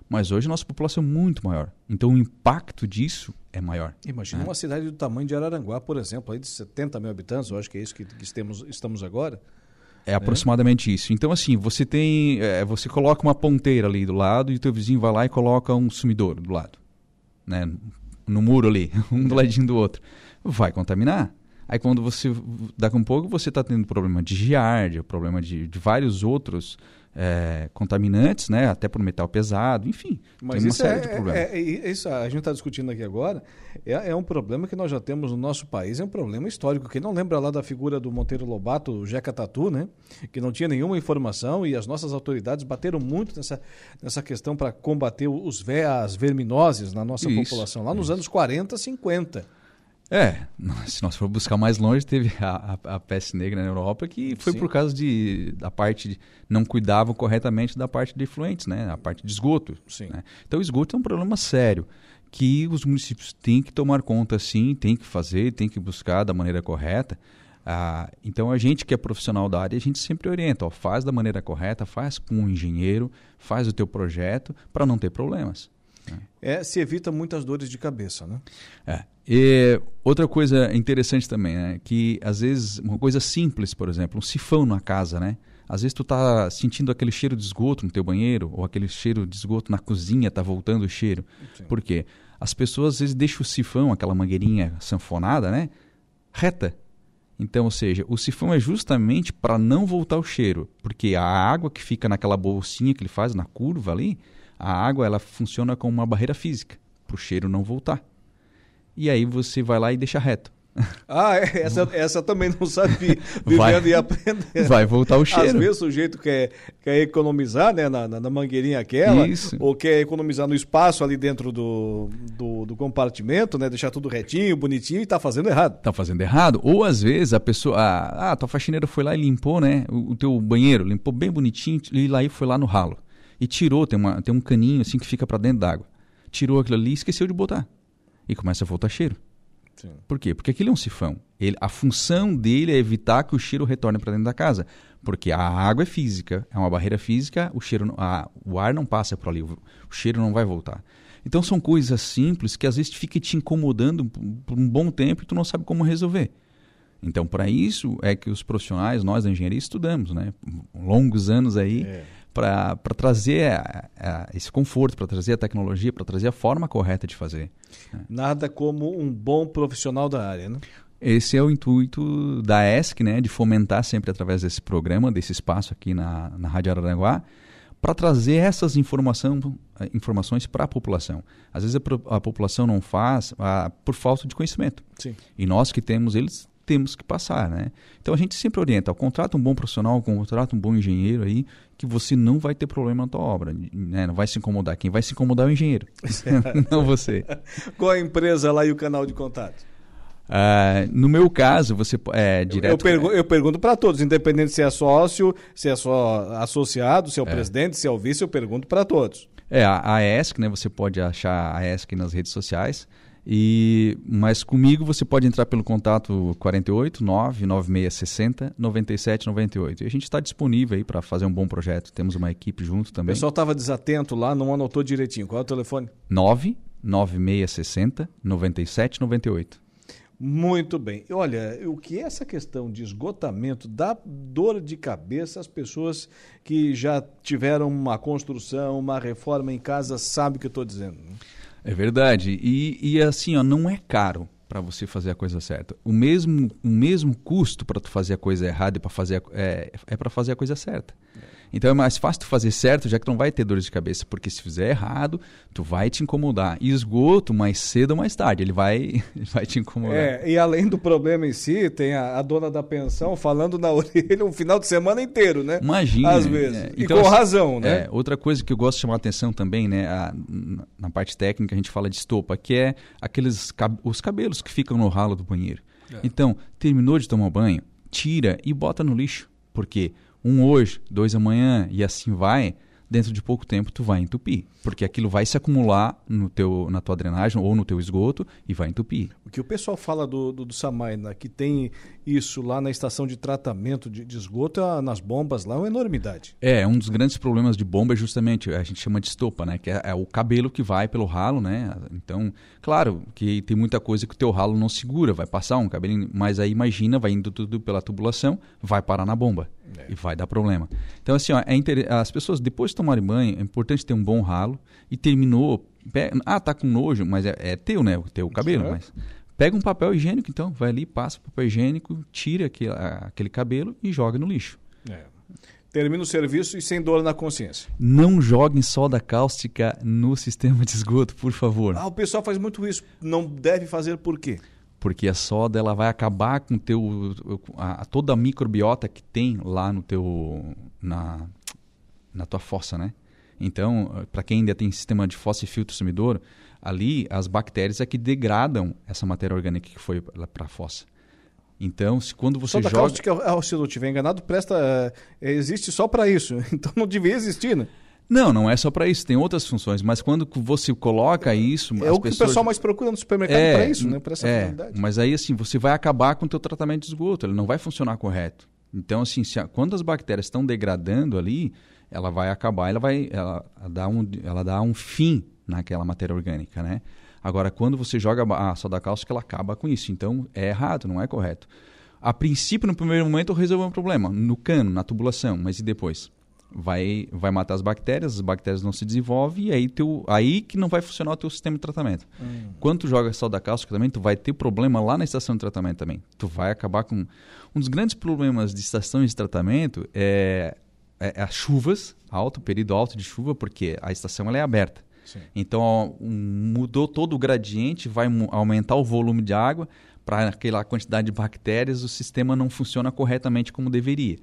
Mas hoje a nossa população é muito maior. Então o impacto disso é maior. Imagina né? uma cidade do tamanho de Araranguá, por exemplo, aí de 70 mil habitantes, eu acho que é isso que, que estamos, estamos agora. É aproximadamente isso. Então, assim, você tem. É, você coloca uma ponteira ali do lado e o teu vizinho vai lá e coloca um sumidor do lado. Né? No muro ali, *laughs* um do ladinho do outro. Vai contaminar. Aí quando você, daqui a um pouco, você está tendo problema de giardia, problema de, de vários outros é, contaminantes, né? Até por metal pesado, enfim. Mas isso é, é, é, isso a gente está discutindo aqui agora é, é, um problema que nós já temos no nosso país, é um problema histórico. Quem não lembra lá da figura do Monteiro Lobato, o Jeca Tatu, né? Que não tinha nenhuma informação e as nossas autoridades bateram muito nessa, nessa questão para combater os, as verminoses na nossa isso, população, lá nos isso. anos 40, 50. É, *laughs* se nós for buscar mais longe, teve a, a, a peste negra na Europa que foi Sim. por causa de da parte de, não cuidavam corretamente da parte de efluentes, né, a parte de esgoto. Né? Então, o esgoto é um problema sério que os municípios têm que tomar conta, sim, têm que fazer, têm que buscar da maneira correta. Ah, então, a gente que é profissional da área, a gente sempre orienta, ó, faz da maneira correta, faz com um engenheiro, faz o teu projeto para não ter problemas. É, se evita muitas dores de cabeça, né? É. E outra coisa interessante também, né? Que às vezes, uma coisa simples, por exemplo, um sifão na casa, né? Às vezes tu tá sentindo aquele cheiro de esgoto no teu banheiro, ou aquele cheiro de esgoto na cozinha, tá voltando o cheiro. Sim. Por quê? As pessoas às vezes deixam o sifão, aquela mangueirinha sanfonada, né? Reta. Então, ou seja, o sifão é justamente para não voltar o cheiro, porque a água que fica naquela bolsinha que ele faz na curva ali, a água ela funciona como uma barreira física, para o cheiro não voltar e aí você vai lá e deixa reto. *laughs* Ah, é, essa, essa também não sabia. *laughs* Vivendo vai, e aprendendo. Vai voltar o cheiro. Às vezes o sujeito quer, quer economizar né, na, na, mangueirinha aquela, Isso. ou quer economizar no espaço ali dentro do, do, do, compartimento, né? Deixar tudo retinho, bonitinho e está fazendo errado. Está fazendo errado. Ou às vezes a pessoa. Ah, tua faxineira foi lá e limpou, né? O, o teu banheiro, limpou bem bonitinho, e lá e foi lá no ralo. E tirou, tem, uma, tem um caninho assim que fica para dentro d'água. Tirou aquilo ali e esqueceu de botar e começa a voltar cheiro. Sim. Por quê? Porque aquilo é um sifão. Ele, a função dele é evitar que o cheiro retorne para dentro da casa. Porque a água é física, é uma barreira física, o, cheiro, a, o ar não passa por ali, o, o cheiro não vai voltar. Então são coisas simples que às vezes fica te incomodando por um bom tempo e tu não sabe como resolver. Então, para isso é que os profissionais, nós da engenharia, estudamos, né? Longos anos aí. É para trazer a, a, esse conforto, para trazer a tecnologia, para trazer a forma correta de fazer. Né? Nada como um bom profissional da área, né? Esse é o intuito da ESC, né, de fomentar sempre através desse programa, desse espaço aqui na, na Rádio Araranguá, para trazer essas informação, informações para a população. Às vezes a, a população não faz a, por falta de conhecimento. Sim. E nós que temos eles, temos que passar, né? Então a gente sempre orienta, contrata um bom profissional, contrata um bom engenheiro aí, que você não vai ter problema na tua obra, né? Não vai se incomodar. Quem vai se incomodar é o engenheiro, *laughs* não você. Qual a empresa lá e o canal de contato? Uh, no meu caso, você é direto. Eu, pergu eu pergunto para todos, independente se é sócio, se é só associado, se é o é. presidente, se é o vice, eu pergunto para todos. É, a, a ESC, né? Você pode achar a ESC nas redes sociais. E, mas comigo você pode entrar pelo contato 48 99660 9798. E a gente está disponível aí para fazer um bom projeto. Temos uma equipe junto também. O pessoal estava desatento lá, não anotou direitinho. Qual é o telefone? 99660 9798. Muito bem. Olha, o que é essa questão de esgotamento dá dor de cabeça às pessoas que já tiveram uma construção, uma reforma em casa, sabem o que eu estou dizendo. Né? É verdade. E, e assim, ó, não é caro para você fazer a coisa certa. O mesmo, o mesmo custo para tu fazer a coisa errada e para fazer a, é, é para fazer a coisa certa. É. Então é mais fácil tu fazer certo, já que tu não vai ter dores de cabeça, porque se fizer errado, tu vai te incomodar. E esgoto, mais cedo ou mais tarde, ele vai, *laughs* ele vai te incomodar. É, e além do problema em si, tem a, a, dona da pensão falando na *laughs* orelha um final de semana inteiro, né? Imagina. Às vezes. É. Então, e com assim, razão, né? É, outra coisa que eu gosto de chamar a atenção também, né? A, na parte técnica a gente fala de estopa, que é aqueles os cabelos que ficam no ralo do banheiro. É. Então, terminou de tomar banho, tira e bota no lixo. Porque um hoje, dois amanhã e assim vai, dentro de pouco tempo tu vai entupir, porque aquilo vai se acumular no teu, na tua drenagem ou no teu esgoto e vai entupir. O que o pessoal fala do, do, do Samaina, que tem isso lá na estação de tratamento de, de esgoto, é, nas bombas lá, é uma enormidade. É, um dos grandes problemas de bomba é justamente, a gente chama de estopa, né? Que é, é, o cabelo que vai pelo ralo, né? Então, claro que tem muita coisa que o teu ralo não segura, vai passar um cabelinho, mas aí imagina, vai indo tudo pela tubulação, vai parar na bomba. É. E vai dar problema. Então, assim, ó, é inter... as pessoas, depois de tomarem banho, é importante ter um bom ralo e terminou. Pe... Ah, tá com nojo, mas é, é teu, né? O teu cabelo, certo. mas. Pega um papel higiênico, então, vai ali, passa o papel higiênico, tira aquele, aquele cabelo e joga no lixo. É. termina o serviço e sem dor na consciência. Não joguem soda cáustica no sistema de esgoto, por favor. Ah, o pessoal faz muito isso. Não deve fazer por quê? Porque a soda ela vai acabar com teu a, toda a microbiota que tem lá no teu na, na tua fossa, né? Então, para quem ainda tem sistema de fossa e filtro sumidor, ali as bactérias é que degradam essa matéria orgânica que foi para a fossa. Então, se quando você Soda joga... cáustica, ah, se eu estiver enganado, presta, é, existe só para isso. *laughs* Então não devia existir, né? Não, não é só para isso, tem outras funções, mas quando você coloca isso, é o que pessoas... o pessoal mais procura no supermercado é, para isso, né? Para essa é, Mas aí assim, você vai acabar com o teu tratamento de esgoto, ele não vai funcionar correto. Então assim, se a, quando as bactérias estão degradando ali, ela vai acabar, ela vai ela, dá um ela dá um fim naquela matéria orgânica, né? Agora, quando você joga a soda cáustica, ela acaba com isso. Então, é errado, não é correto. A princípio, no primeiro momento, resolveu um problema, no cano, na tubulação, mas e depois? Vai, vai matar as bactérias, as bactérias não se desenvolvem e aí, teu, aí que não vai funcionar o teu sistema de tratamento. Hum. Quando tu joga soda cáustica também, tu vai ter problema lá na estação de tratamento também. Tu vai acabar com... Um dos grandes problemas de estações de tratamento é, é, é as chuvas, alto, período alto de chuva, porque a estação ela é aberta. Sim. Então, mudou todo o gradiente, vai aumentar o volume de água para aquela quantidade de bactérias, o sistema não funciona corretamente como deveria.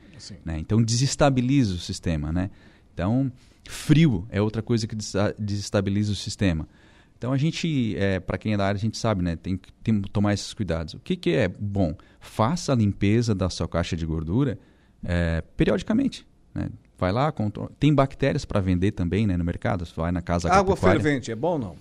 Né? Então, desestabiliza o sistema. Né? Então, frio é outra coisa que desestabiliza o sistema. Então, a gente, é, para quem é da área, a gente sabe, né? tem que tem, tomar esses cuidados. O que, que é bom? Faça a limpeza da sua caixa de gordura é, periodicamente. Né? Vai lá, controla. tem bactérias para vender também né, no mercado. Você vai na casa Água fervente, é bom ou não?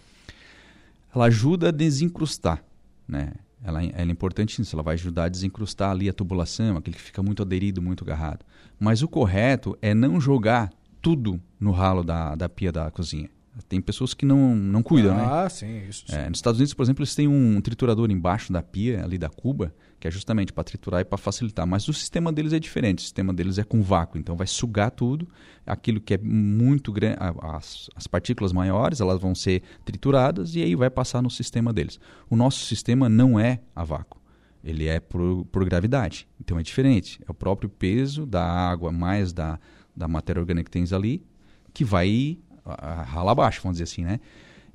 Ela ajuda a desencrustar. Né? Ela, ela é importante nisso, ela vai ajudar a desencrustar ali a tubulação, aquele que fica muito aderido, muito agarrado. Mas o correto é não jogar tudo no ralo da, da pia da cozinha. Tem pessoas que não, não cuidam, ah, né? Ah, sim, isso. Sim. É, nos Estados Unidos, por exemplo, eles têm um triturador embaixo da pia, ali da cuba, que é justamente para triturar e para facilitar. Mas o sistema deles é diferente. O sistema deles é com vácuo, então vai sugar tudo. Aquilo que é muito grande, as, as partículas maiores, elas vão ser trituradas e aí vai passar no sistema deles. O nosso sistema não é a vácuo. Ele é por, por gravidade. Então é diferente. É o próprio peso da água mais da, da matéria orgânica que tens ali que vai ralar abaixo, vamos dizer assim, né?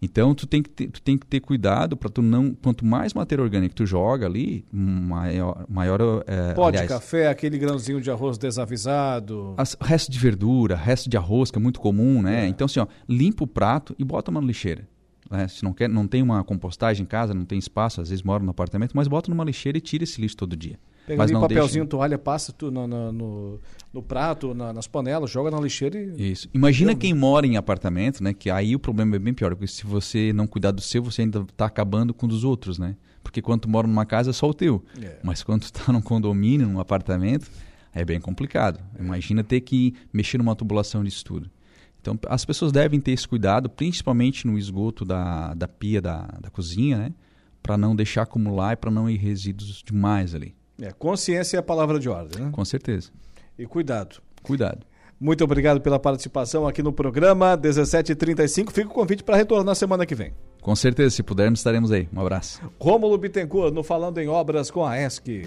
Então tu tem que ter, tu tem que ter cuidado para tu não quanto mais matéria orgânica tu joga ali, maior maior é, Pó de café, aquele grãozinho de arroz desavisado, as, resto de verdura, resto de arroz que é muito comum, né? É. Então assim, ó, limpa o prato e bota uma lixeira. Né? Se não quer, não tem uma compostagem em casa, não tem espaço, às vezes mora no apartamento, mas bota numa lixeira e tira esse lixo todo dia. Pega mas ali um papelzinho, deixa... toalha, passa tu no, no, no, no prato, na, nas panelas, joga na lixeira e. Isso. Imagina quem mora em apartamento, né? Que aí o problema é bem pior, porque se você não cuidar do seu, você ainda está acabando com dos outros, né? Porque quando tu mora numa casa é só o teu. É. Mas quando tu tá num condomínio, num apartamento, é bem complicado. Imagina ter que mexer numa tubulação disso tudo. Então as pessoas devem ter esse cuidado, principalmente no esgoto da, da pia da, da cozinha, né? Para não deixar acumular e para não ir resíduos demais ali. É, consciência é a palavra de ordem, né? Com certeza. E cuidado. Cuidado. Muito obrigado pela participação aqui no programa 1735. Fica o convite para retornar na semana que vem. Com certeza, se pudermos, estaremos aí. Um abraço. Rômulo Bittencourt, no Falando em Obras com a ESC.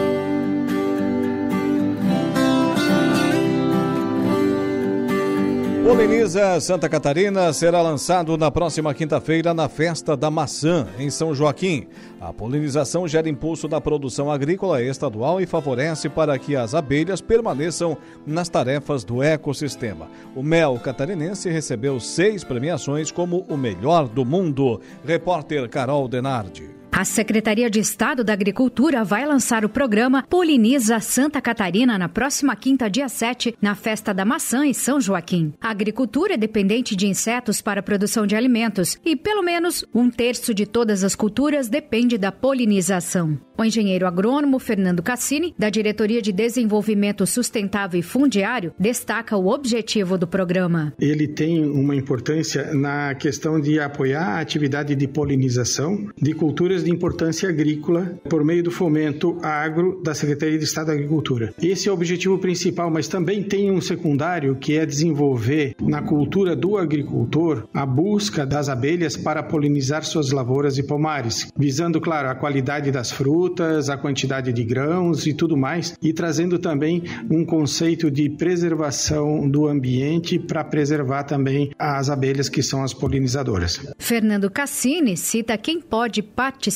Poliniza Santa Catarina será lançado na próxima quinta-feira na Festa da Maçã, em São Joaquim. A polinização gera impulso na produção agrícola estadual e favorece para que as abelhas permaneçam nas tarefas do ecossistema. O mel catarinense recebeu seis premiações como o melhor do mundo. Repórter Carol Denardi. A Secretaria de Estado da Agricultura vai lançar o programa Poliniza Santa Catarina na próxima quinta, dia 7, na Festa da Maçã em São Joaquim. A agricultura é dependente de insetos para a produção de alimentos e, pelo menos, um terço de todas as culturas depende da polinização. O engenheiro agrônomo Fernando Cassini, da Diretoria de Desenvolvimento Sustentável e Fundiário, destaca o objetivo do programa. Ele tem uma importância na questão de apoiar a atividade de polinização de culturas de importância agrícola por meio do fomento agro da Secretaria de Estado da Agricultura. Esse é o objetivo principal, mas também tem um secundário que é desenvolver na cultura do agricultor a busca das abelhas para polinizar suas lavouras e pomares, visando, claro, a qualidade das frutas a quantidade de grãos e tudo mais, e trazendo também um conceito de preservação do ambiente para preservar também as abelhas que são as polinizadoras. Fernando Cassini cita quem pode participar.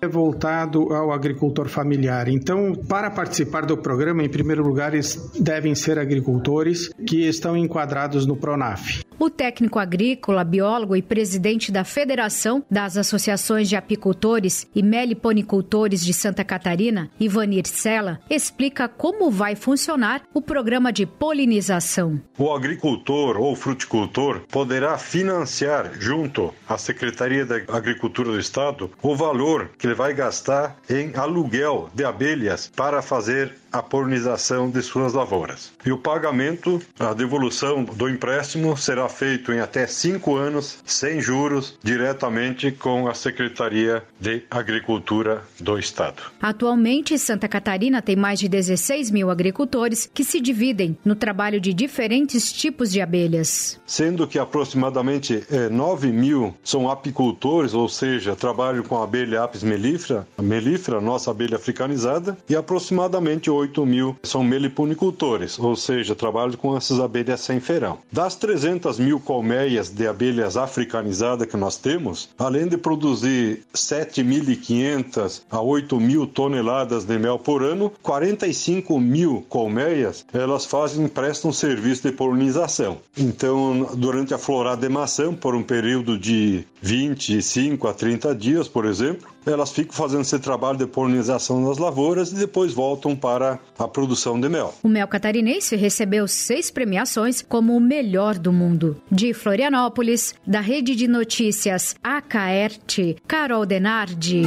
É voltado ao agricultor familiar. Então, para participar do programa, em primeiro lugar, devem ser agricultores que estão enquadrados no PRONAF. O técnico agrícola, biólogo e presidente da Federação das Associações de Apicultores e Meliponicultores de Santa Catarina, Ivanir Sela, explica como vai funcionar o programa de polinização. O agricultor ou fruticultor poderá financiar junto à Secretaria da Agricultura do Estado o valor que ele vai gastar em aluguel de abelhas para fazer a polinização de suas lavouras. E o pagamento, a devolução do empréstimo será feito em até cinco anos, sem juros, diretamente com a Secretaria de Agricultura do Estado. Atualmente, Santa Catarina tem mais de 16 mil agricultores que se dividem no trabalho de diferentes tipos de abelhas. Sendo que aproximadamente é, 9 mil são apicultores, ou seja, trabalham com a abelha Apis mellifera, a mellifera, nossa abelha africanizada, e aproximadamente 8 mil são meliponicultores, ou seja, trabalham com essas abelhas sem ferão. Das 300 mil colmeias de abelhas africanizadas que nós temos, além de produzir 7.500 a 8 mil toneladas de mel por ano, 45 mil colmeias elas fazem prestam serviço de polinização. Então, durante a florada de maçã, por um período de 25 a 30 dias, por exemplo, elas ficam fazendo esse trabalho de polinização nas lavouras e depois voltam para a produção de mel. O mel catarinense recebeu seis premiações como o melhor do mundo. De Florianópolis, da rede de notícias Acaerte, Carol Denardi.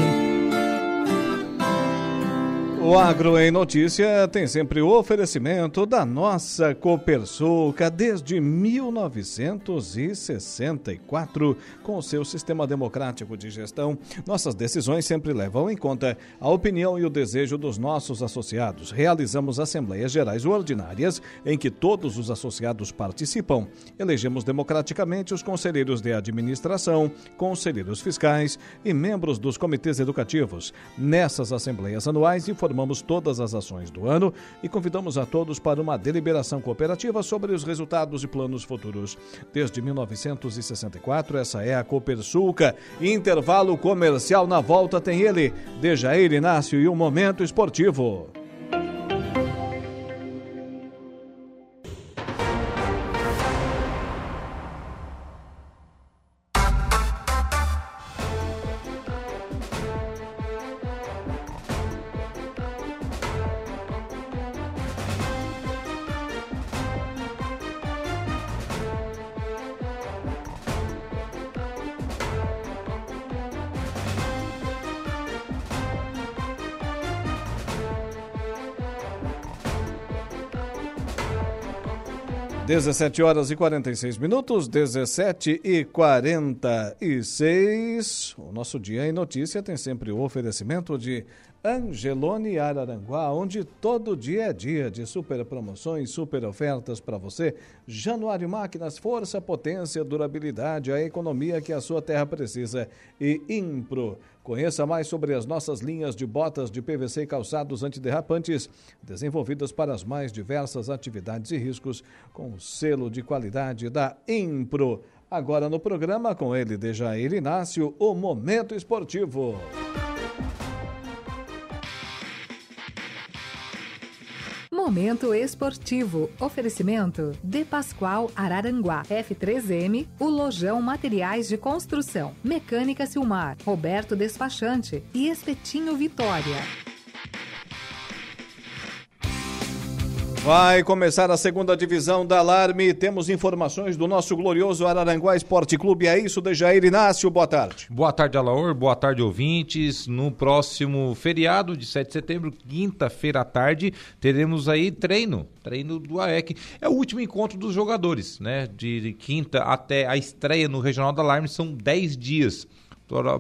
O Agro em Notícia tem sempre o oferecimento da nossa Copersuca desde 1964. Com seu sistema democrático de gestão, nossas decisões sempre levam em conta a opinião e o desejo dos nossos associados. Realizamos assembleias gerais ordinárias em que todos os associados participam. Elegemos democraticamente os conselheiros de administração, conselheiros fiscais e membros dos comitês educativos. Nessas assembleias anuais, informamos informamos todas as ações do ano e convidamos a todos para uma deliberação cooperativa sobre os resultados e planos futuros. Desde 1964, essa é a Copersulca. Intervalo comercial na volta tem ele, Dejair Inácio e o Momento Esportivo. 17 horas e 46 minutos, 17 e 46. O nosso Dia em Notícia tem sempre o oferecimento de Angelone Araranguá, onde todo dia é dia de super promoções, super ofertas para você. Januário Máquinas, força, potência, durabilidade, a economia que a sua terra precisa. E Impro. Conheça mais sobre as nossas linhas de botas de PVC e calçados antiderrapantes, desenvolvidas para as mais diversas atividades e riscos, com o selo de qualidade da Impro. Agora no programa com ele, Dejair Inácio, o Momento Esportivo. Momento esportivo. Oferecimento De Pascoal Araranguá. F3M, o Lojão Materiais de Construção. Mecânica Silmar. Roberto Despachante e Espetinho Vitória. Vai começar a segunda divisão da Alarme. Temos informações do nosso glorioso Araranguá Esporte Clube. É isso, Dejair Inácio. Boa tarde. Boa tarde, Alaor. Boa tarde, ouvintes. No próximo feriado de 7 de setembro, quinta-feira à tarde, teremos aí treino. Treino do AEC. É o último encontro dos jogadores, né? De quinta até a estreia no Regional da Alarme são 10 dias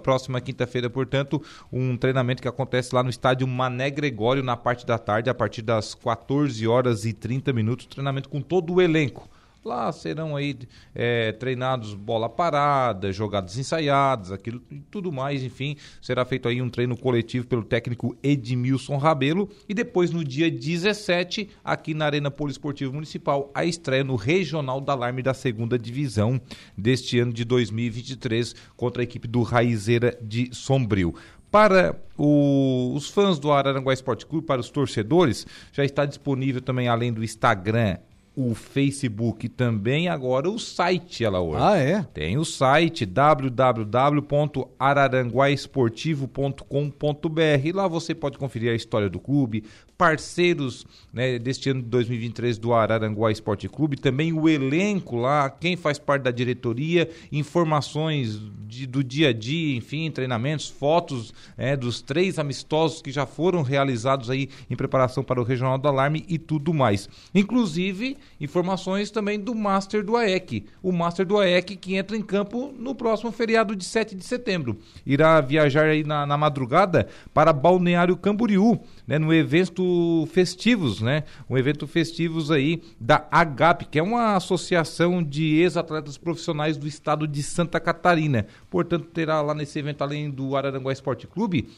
próxima quinta-feira, portanto, um treinamento que acontece lá no estádio Mané Gregório na parte da tarde, a partir das 14 horas e 30 minutos, treinamento com todo o elenco. Lá serão aí é, treinados bola parada, jogadas ensaiadas, aquilo tudo mais, enfim, será feito aí um treino coletivo pelo técnico Edmilson Rabelo e depois no dia 17, aqui na Arena Poliesportivo Municipal, a estreia no Regional da Alarme da segunda divisão deste ano de 2023 contra a equipe do Raizeira de Sombrio. Para o, os fãs do Araranguá Esporte Clube, para os torcedores, já está disponível também, além do Instagram o Facebook também agora o site, ela hoje. Ah, é? Tem o site www.araranguaesportivo.com.br. Lá você pode conferir a história do clube, parceiros né, deste ano de 2023 do Araranguá Esporte Clube, também o elenco lá, quem faz parte da diretoria, informações de, do dia a dia, enfim, treinamentos, fotos é, dos três amistosos que já foram realizados aí em preparação para o Regional do Alarme e tudo mais. Inclusive, informações também do Master do AEC. O Master do AEC que entra em campo no próximo feriado de 7 de setembro. Irá viajar aí na, na madrugada para Balneário Camboriú, né, no evento festivos, né? Um evento festivos aí da AGAP, que é uma associação de ex-atletas profissionais do estado de Santa Catarina. Portanto, terá lá nesse evento, além do Araranguá Esporte Clube,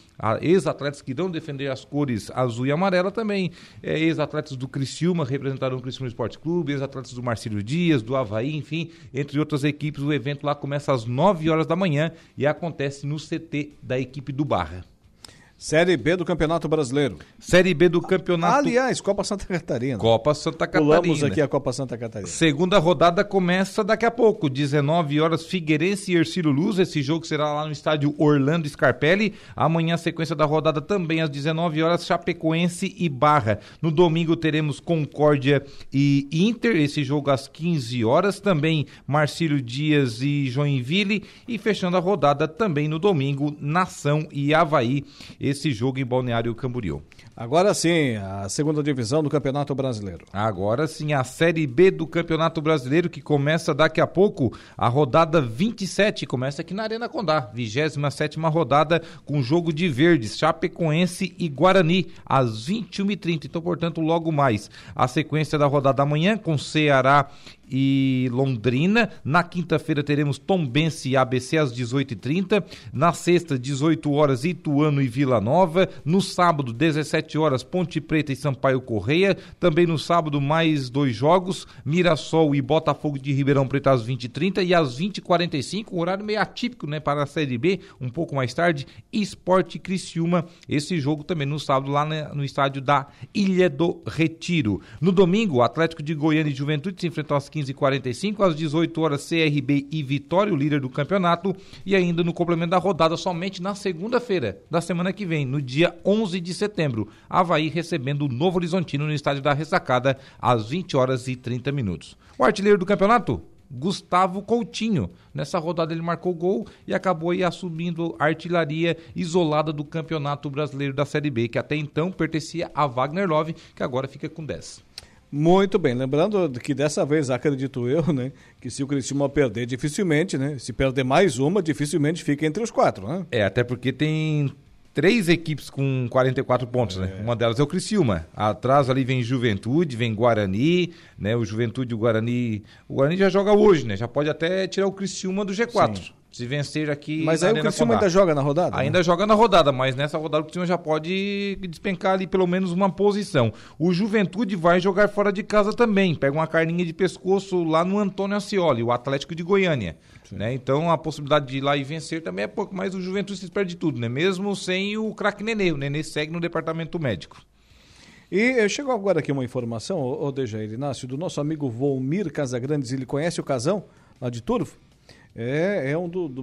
ex-atletas que irão defender as cores azul e amarela também, é, ex-atletas do Criciúma representaram o Criciúma Esporte Clube, ex-atletas do Marcílio Dias, do Havaí, enfim, entre outras equipes. O evento lá começa às 9 horas da manhã e acontece no CT da equipe do Barra. Série B do Campeonato Brasileiro. Série B do Campeonato. Aliás, Copa Santa Catarina. Copa Santa Catarina. Pulamos aqui a Copa Santa Catarina. Segunda rodada começa daqui a pouco, 19 horas, Figueirense e Ercílio Luz. Esse jogo será lá no estádio Orlando Scarpelli. Amanhã, sequência da rodada também às 19 horas, Chapecoense e Barra. No domingo teremos Concórdia e Inter, esse jogo às 15 horas. Também Marcílio Dias e Joinville. E fechando a rodada também no domingo, Nação e Havaí esse jogo em Balneário Camboriú. Agora sim, a segunda divisão do Campeonato Brasileiro. Agora sim, a Série B do Campeonato Brasileiro que começa daqui a pouco, a rodada 27, começa aqui na Arena Condá, 27 rodada com jogo de verdes, Chapecoense e Guarani, às 21h30. Então, portanto, logo mais. A sequência da rodada amanhã com Ceará e Londrina. Na quinta-feira teremos Tombense e ABC às 18h30. Na sexta, 18 horas, Ituano e Vila Nova. No sábado, 17 horas, Ponte Preta e Sampaio Correia. Também no sábado, mais dois jogos: Mirassol e Botafogo de Ribeirão Preto às 20h30 e às 20h45. Um horário meio atípico né, para a Série B, um pouco mais tarde. Esporte Criciúma. Esse jogo também no sábado, lá no estádio da Ilha do Retiro. No domingo, Atlético de Goiânia e Juventude se enfrentam às 15h45, às 18 horas CRB e Vitória, o líder do campeonato, e ainda no complemento da rodada somente na segunda-feira da semana que vem, no dia 11 de setembro, Havaí recebendo o Novo Horizontino no estádio da Ressacada às 20 horas e 30 minutos. O artilheiro do campeonato, Gustavo Coutinho. Nessa rodada ele marcou gol e acabou aí assumindo a artilharia isolada do Campeonato Brasileiro da Série B, que até então pertencia a Wagner Love, que agora fica com 10. Muito bem, lembrando que dessa vez, acredito eu, né, que se o Criciúma perder, dificilmente, né, se perder mais uma, dificilmente fica entre os quatro, né? É, até porque tem três equipes com 44 pontos, né? é. Uma delas é o Criciúma. Atrás ali vem Juventude, vem Guarani, né? O Juventude e o Guarani, o Guarani já joga hoje, né? Já pode até tirar o Criciúma do G4. Sim. Se vencer aqui. Mas aí o Criciúma ainda joga na rodada? Ainda né? joga na rodada, mas nessa rodada o Criciúma já pode despencar ali pelo menos uma posição. O Juventude vai jogar fora de casa também. Pega uma carninha de pescoço lá no Antônio Ascioli, o Atlético de Goiânia. Né? Então a possibilidade de ir lá e vencer também é pouco, mas o Juventude se perde tudo, né? Mesmo sem o craque Nenê. O Nenê segue no departamento médico. E chegou agora aqui uma informação, ô, ô Dejair Inácio, do nosso amigo Volmir Casagrandes. Ele conhece o Casão, lá de Turvo? É, é, um do, do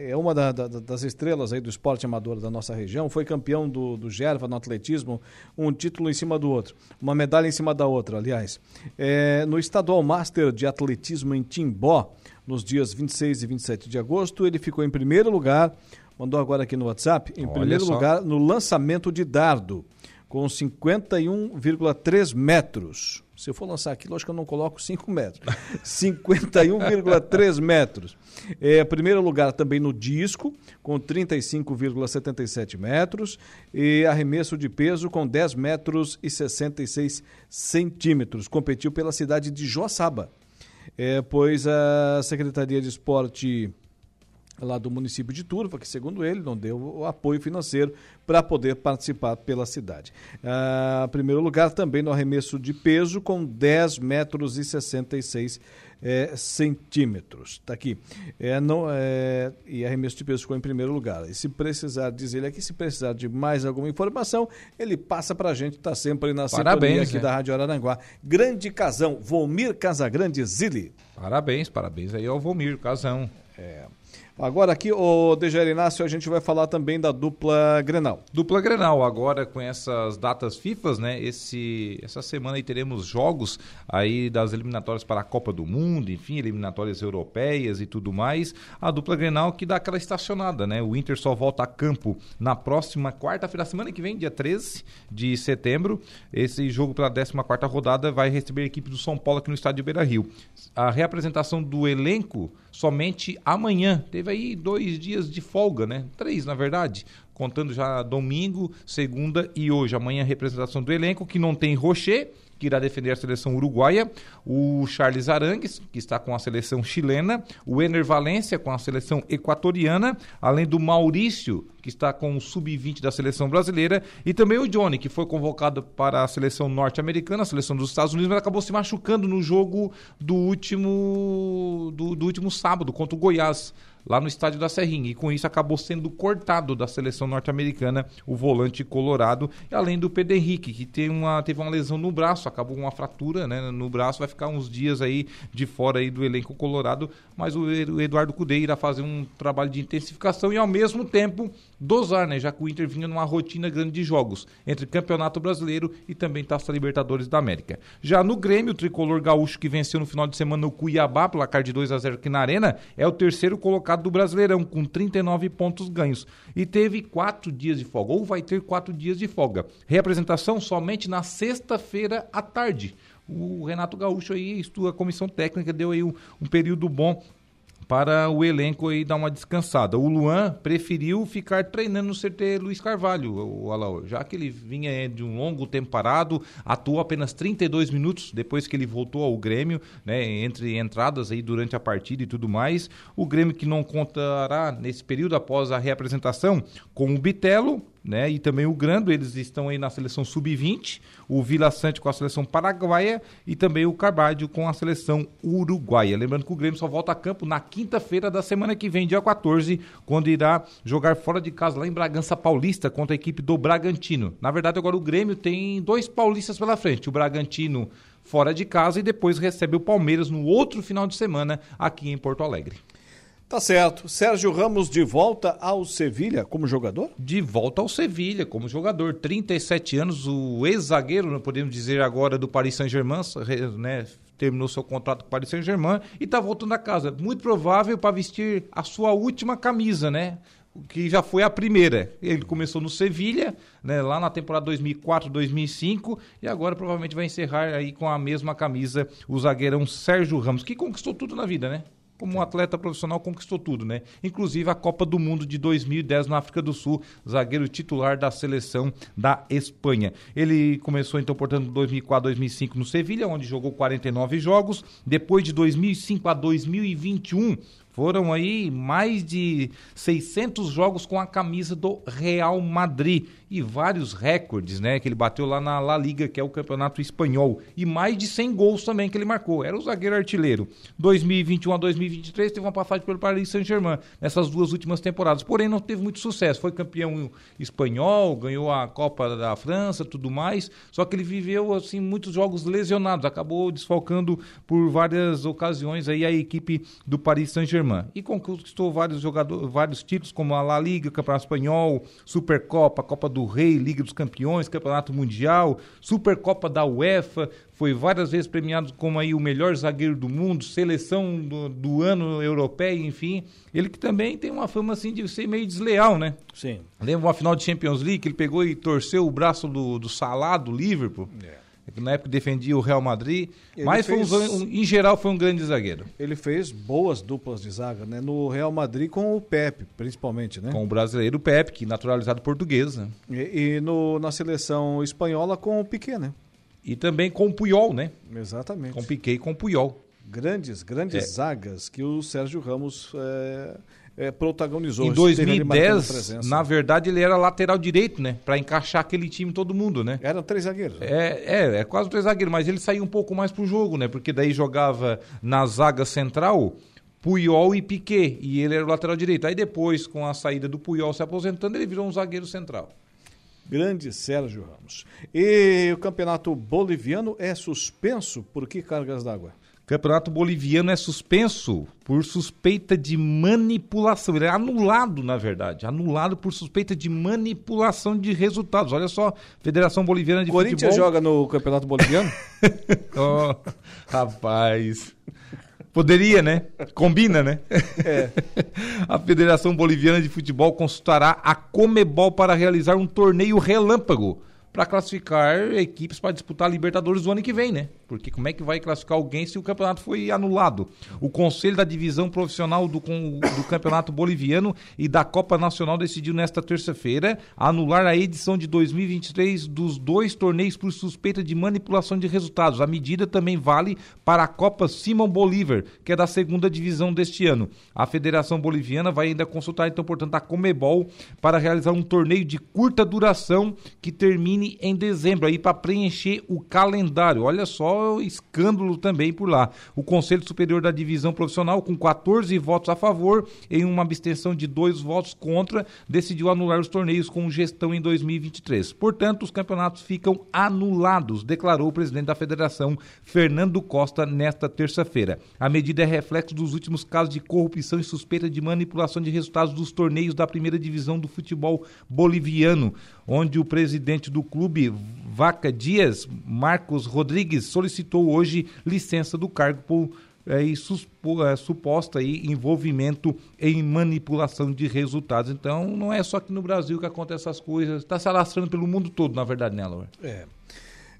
é uma da, da, das estrelas aí do esporte amador da nossa região. Foi campeão do, do Gerva no atletismo, um título em cima do outro, uma medalha em cima da outra, aliás. É, no Estadual Master de Atletismo em Timbó, nos dias 26 e 27 de agosto, ele ficou em primeiro lugar, mandou agora aqui no WhatsApp, em Olha primeiro só. lugar no lançamento de dardo, com 51,3 metros. Se eu for lançar aquilo, acho que eu não coloco *laughs* 5 metros. 51,3 metros. É, primeiro lugar também no disco, com 35,77 metros. E arremesso de peso com 10 metros e 66 centímetros. Competiu pela cidade de Joaçaba. É, pois a Secretaria de Esporte lá do município de Turva, que segundo ele não deu o apoio financeiro para poder participar pela cidade. Ah, primeiro lugar também no arremesso de peso com 10 metros e 66 é, centímetros. Está aqui. É, não, é, e arremesso de peso ficou em primeiro lugar. E se precisar, diz ele aqui, se precisar de mais alguma informação, ele passa para a gente, está sempre na parabéns, sintonia aqui né? da Rádio Araranguá. Grande casão, Volmir Casagrande Zili. Parabéns, parabéns aí ao Volmir Casão. É. Agora aqui, o Dejair Inácio, a gente vai falar também da dupla Grenal. Dupla Grenal, agora com essas datas FIFAs, né? Esse, essa semana aí teremos jogos aí das eliminatórias para a Copa do Mundo, enfim, eliminatórias europeias e tudo mais. A dupla Grenal que dá aquela estacionada, né? O Inter só volta a campo na próxima quarta-feira, semana que vem, dia 13 de setembro. Esse jogo pela 14 quarta rodada vai receber a equipe do São Paulo aqui no estádio Beira Rio. A reapresentação do elenco somente amanhã. Teve aí dois dias de folga, né? Três, na verdade. Contando já domingo, segunda e hoje. Amanhã, representação do elenco, que não tem Rocher que irá defender a seleção uruguaia, o Charles Arangues, que está com a seleção chilena, o Ener Valência com a seleção equatoriana, além do Maurício, que está com o sub-20 da seleção brasileira, e também o Johnny, que foi convocado para a seleção norte-americana, a seleção dos Estados Unidos, mas acabou se machucando no jogo do último do, do último sábado contra o Goiás lá no estádio da Serrinha. E com isso acabou sendo cortado da seleção norte-americana o volante colorado, além do Pedro Henrique, que tem uma, teve uma lesão no braço, acabou com uma fratura né, no braço, vai ficar uns dias aí de fora aí do elenco colorado, mas o Eduardo Cudê irá fazer um trabalho de intensificação e ao mesmo tempo dosar, né, já que o Inter vinha numa rotina grande de jogos, entre Campeonato Brasileiro e também Taça Libertadores da América. Já no Grêmio, o tricolor gaúcho que venceu no final de semana no Cuiabá, placar de 2 a 0 aqui na Arena, é o terceiro colocado colocado do Brasileirão, com 39 pontos ganhos. E teve quatro dias de folga, ou vai ter quatro dias de folga. Reapresentação somente na sexta-feira à tarde. O Renato Gaúcho aí, a comissão técnica, deu aí um, um período bom para o elenco aí dar uma descansada. O Luan preferiu ficar treinando no CT Luiz Carvalho, o Alaor, já que ele vinha de um longo tempo parado, atuou apenas 32 minutos depois que ele voltou ao Grêmio, né, entre entradas aí durante a partida e tudo mais. O Grêmio que não contará nesse período após a reapresentação com o Bitelo, né? E também o Grando, eles estão aí na seleção sub-20, o Vila Sante com a seleção paraguaia e também o Carvalho com a seleção uruguaia. Lembrando que o Grêmio só volta a campo na quinta-feira da semana que vem, dia 14, quando irá jogar fora de casa lá em Bragança Paulista contra a equipe do Bragantino. Na verdade, agora o Grêmio tem dois paulistas pela frente, o Bragantino fora de casa e depois recebe o Palmeiras no outro final de semana aqui em Porto Alegre. Tá certo. Sérgio Ramos de volta ao Sevilha como jogador? De volta ao Sevilha como jogador. 37 anos, o ex-zagueiro, não podemos dizer agora, do Paris Saint-Germain, né? Terminou seu contrato com o Paris Saint-Germain e está voltando a casa. Muito provável para vestir a sua última camisa, né? que já foi a primeira. Ele começou no Sevilha, né, lá na temporada 2004-2005 e agora provavelmente vai encerrar aí com a mesma camisa o zagueirão Sérgio Ramos, que conquistou tudo na vida, né? Como um atleta profissional conquistou tudo, né? Inclusive a Copa do Mundo de 2010 na África do Sul, zagueiro titular da seleção da Espanha. Ele começou então, portanto, 2004 2005 no Sevilha, onde jogou 49 jogos. Depois de 2005 a 2021 Foram aí mais de 600 jogos com a camisa do Real Madrid e vários recordes, né, que ele bateu lá na La Liga, que é o campeonato espanhol, e mais de 100 gols também que ele marcou. Era o zagueiro artilheiro. 2021 a 2023 teve uma passagem pelo Paris Saint-Germain nessas duas últimas temporadas, porém não teve muito sucesso. Foi campeão espanhol, ganhou a Copa da França, tudo mais, só que ele viveu assim muitos jogos lesionados, acabou desfalcando por várias ocasiões aí a equipe do Paris Saint-Germain. E conquistou vários jogadores, vários títulos como a La Liga, Campeonato Espanhol, Supercopa, Copa do Rei, Liga dos Campeões, Campeonato Mundial, Supercopa da UEFA, foi várias vezes premiado como aí o melhor zagueiro do mundo, seleção do, do ano europeia, enfim. Ele que também tem uma fama assim de ser meio desleal, né? Sim. Lembra uma final de Champions League que ele pegou e torceu o braço do, do Salah, do Liverpool? É na época defendia o Real Madrid, ele mas fez, foi um, em geral foi um grande zagueiro. Ele fez boas duplas de zaga, né? No Real Madrid com o Pepe, principalmente, né? Com o brasileiro Pepe, que naturalizado português, né? E, e no, na seleção espanhola com o Piquet, né? E também com o Puyol, né? Exatamente. Com Piquet e com o Puyol. Grandes, grandes é. zagas que o Sérgio Ramos é, é, protagonizou. Em 2010, na verdade, ele era lateral direito, né? Para encaixar aquele time todo mundo, né? Eram três zagueiros. Né? É, é, é quase três zagueiros, mas ele saiu um pouco mais pro jogo, né? Porque daí jogava na zaga central Puyol e Piquet, e ele era o lateral direito. Aí depois, com a saída do Puyol se aposentando, ele virou um zagueiro central. Grande Sérgio Ramos. E o campeonato boliviano é suspenso por que cargas d'água? Campeonato Boliviano é suspenso por suspeita de manipulação. Ele é anulado, na verdade. Anulado por suspeita de manipulação de resultados. Olha só, Federação Boliviana de Corinthians Futebol... joga no Campeonato Boliviano? *laughs* oh, rapaz... Poderia, né? Combina, né? É. *laughs* A Federação Boliviana de Futebol consultará a Comebol para realizar um torneio relâmpago para classificar equipes para disputar a Libertadores do ano que vem, né? Porque como é que vai classificar alguém se o campeonato foi anulado? O Conselho da Divisão Profissional do, do Campeonato Boliviano e da Copa Nacional decidiu nesta terça-feira anular a edição de 2023 dos dois torneios por suspeita de manipulação de resultados. A medida também vale para a Copa Simão Bolívar, que é da segunda divisão deste ano. A Federação Boliviana vai ainda consultar, então, portanto, a Comebol para realizar um torneio de curta duração que termine em dezembro, aí para preencher o calendário. Olha só escândalo também por lá. O Conselho Superior da Divisão Profissional, com 14 votos a favor, em uma abstenção de dois votos contra, decidiu anular os torneios com gestão em 2023. Portanto, os campeonatos ficam anulados, declarou o presidente da federação, Fernando Costa, nesta terça-feira. A medida é reflexo dos últimos casos de corrupção e suspeita de manipulação de resultados dos torneios da primeira divisão do futebol boliviano, onde o presidente do clube, Vaca Dias, Marcos Rodrigues, solicitou hoje licença do cargo por é, e é, suposta aí, envolvimento em manipulação de resultados. Então, não é só aqui no Brasil que acontecem essas coisas. Está se alastrando pelo mundo todo, na verdade, né, Laura? É.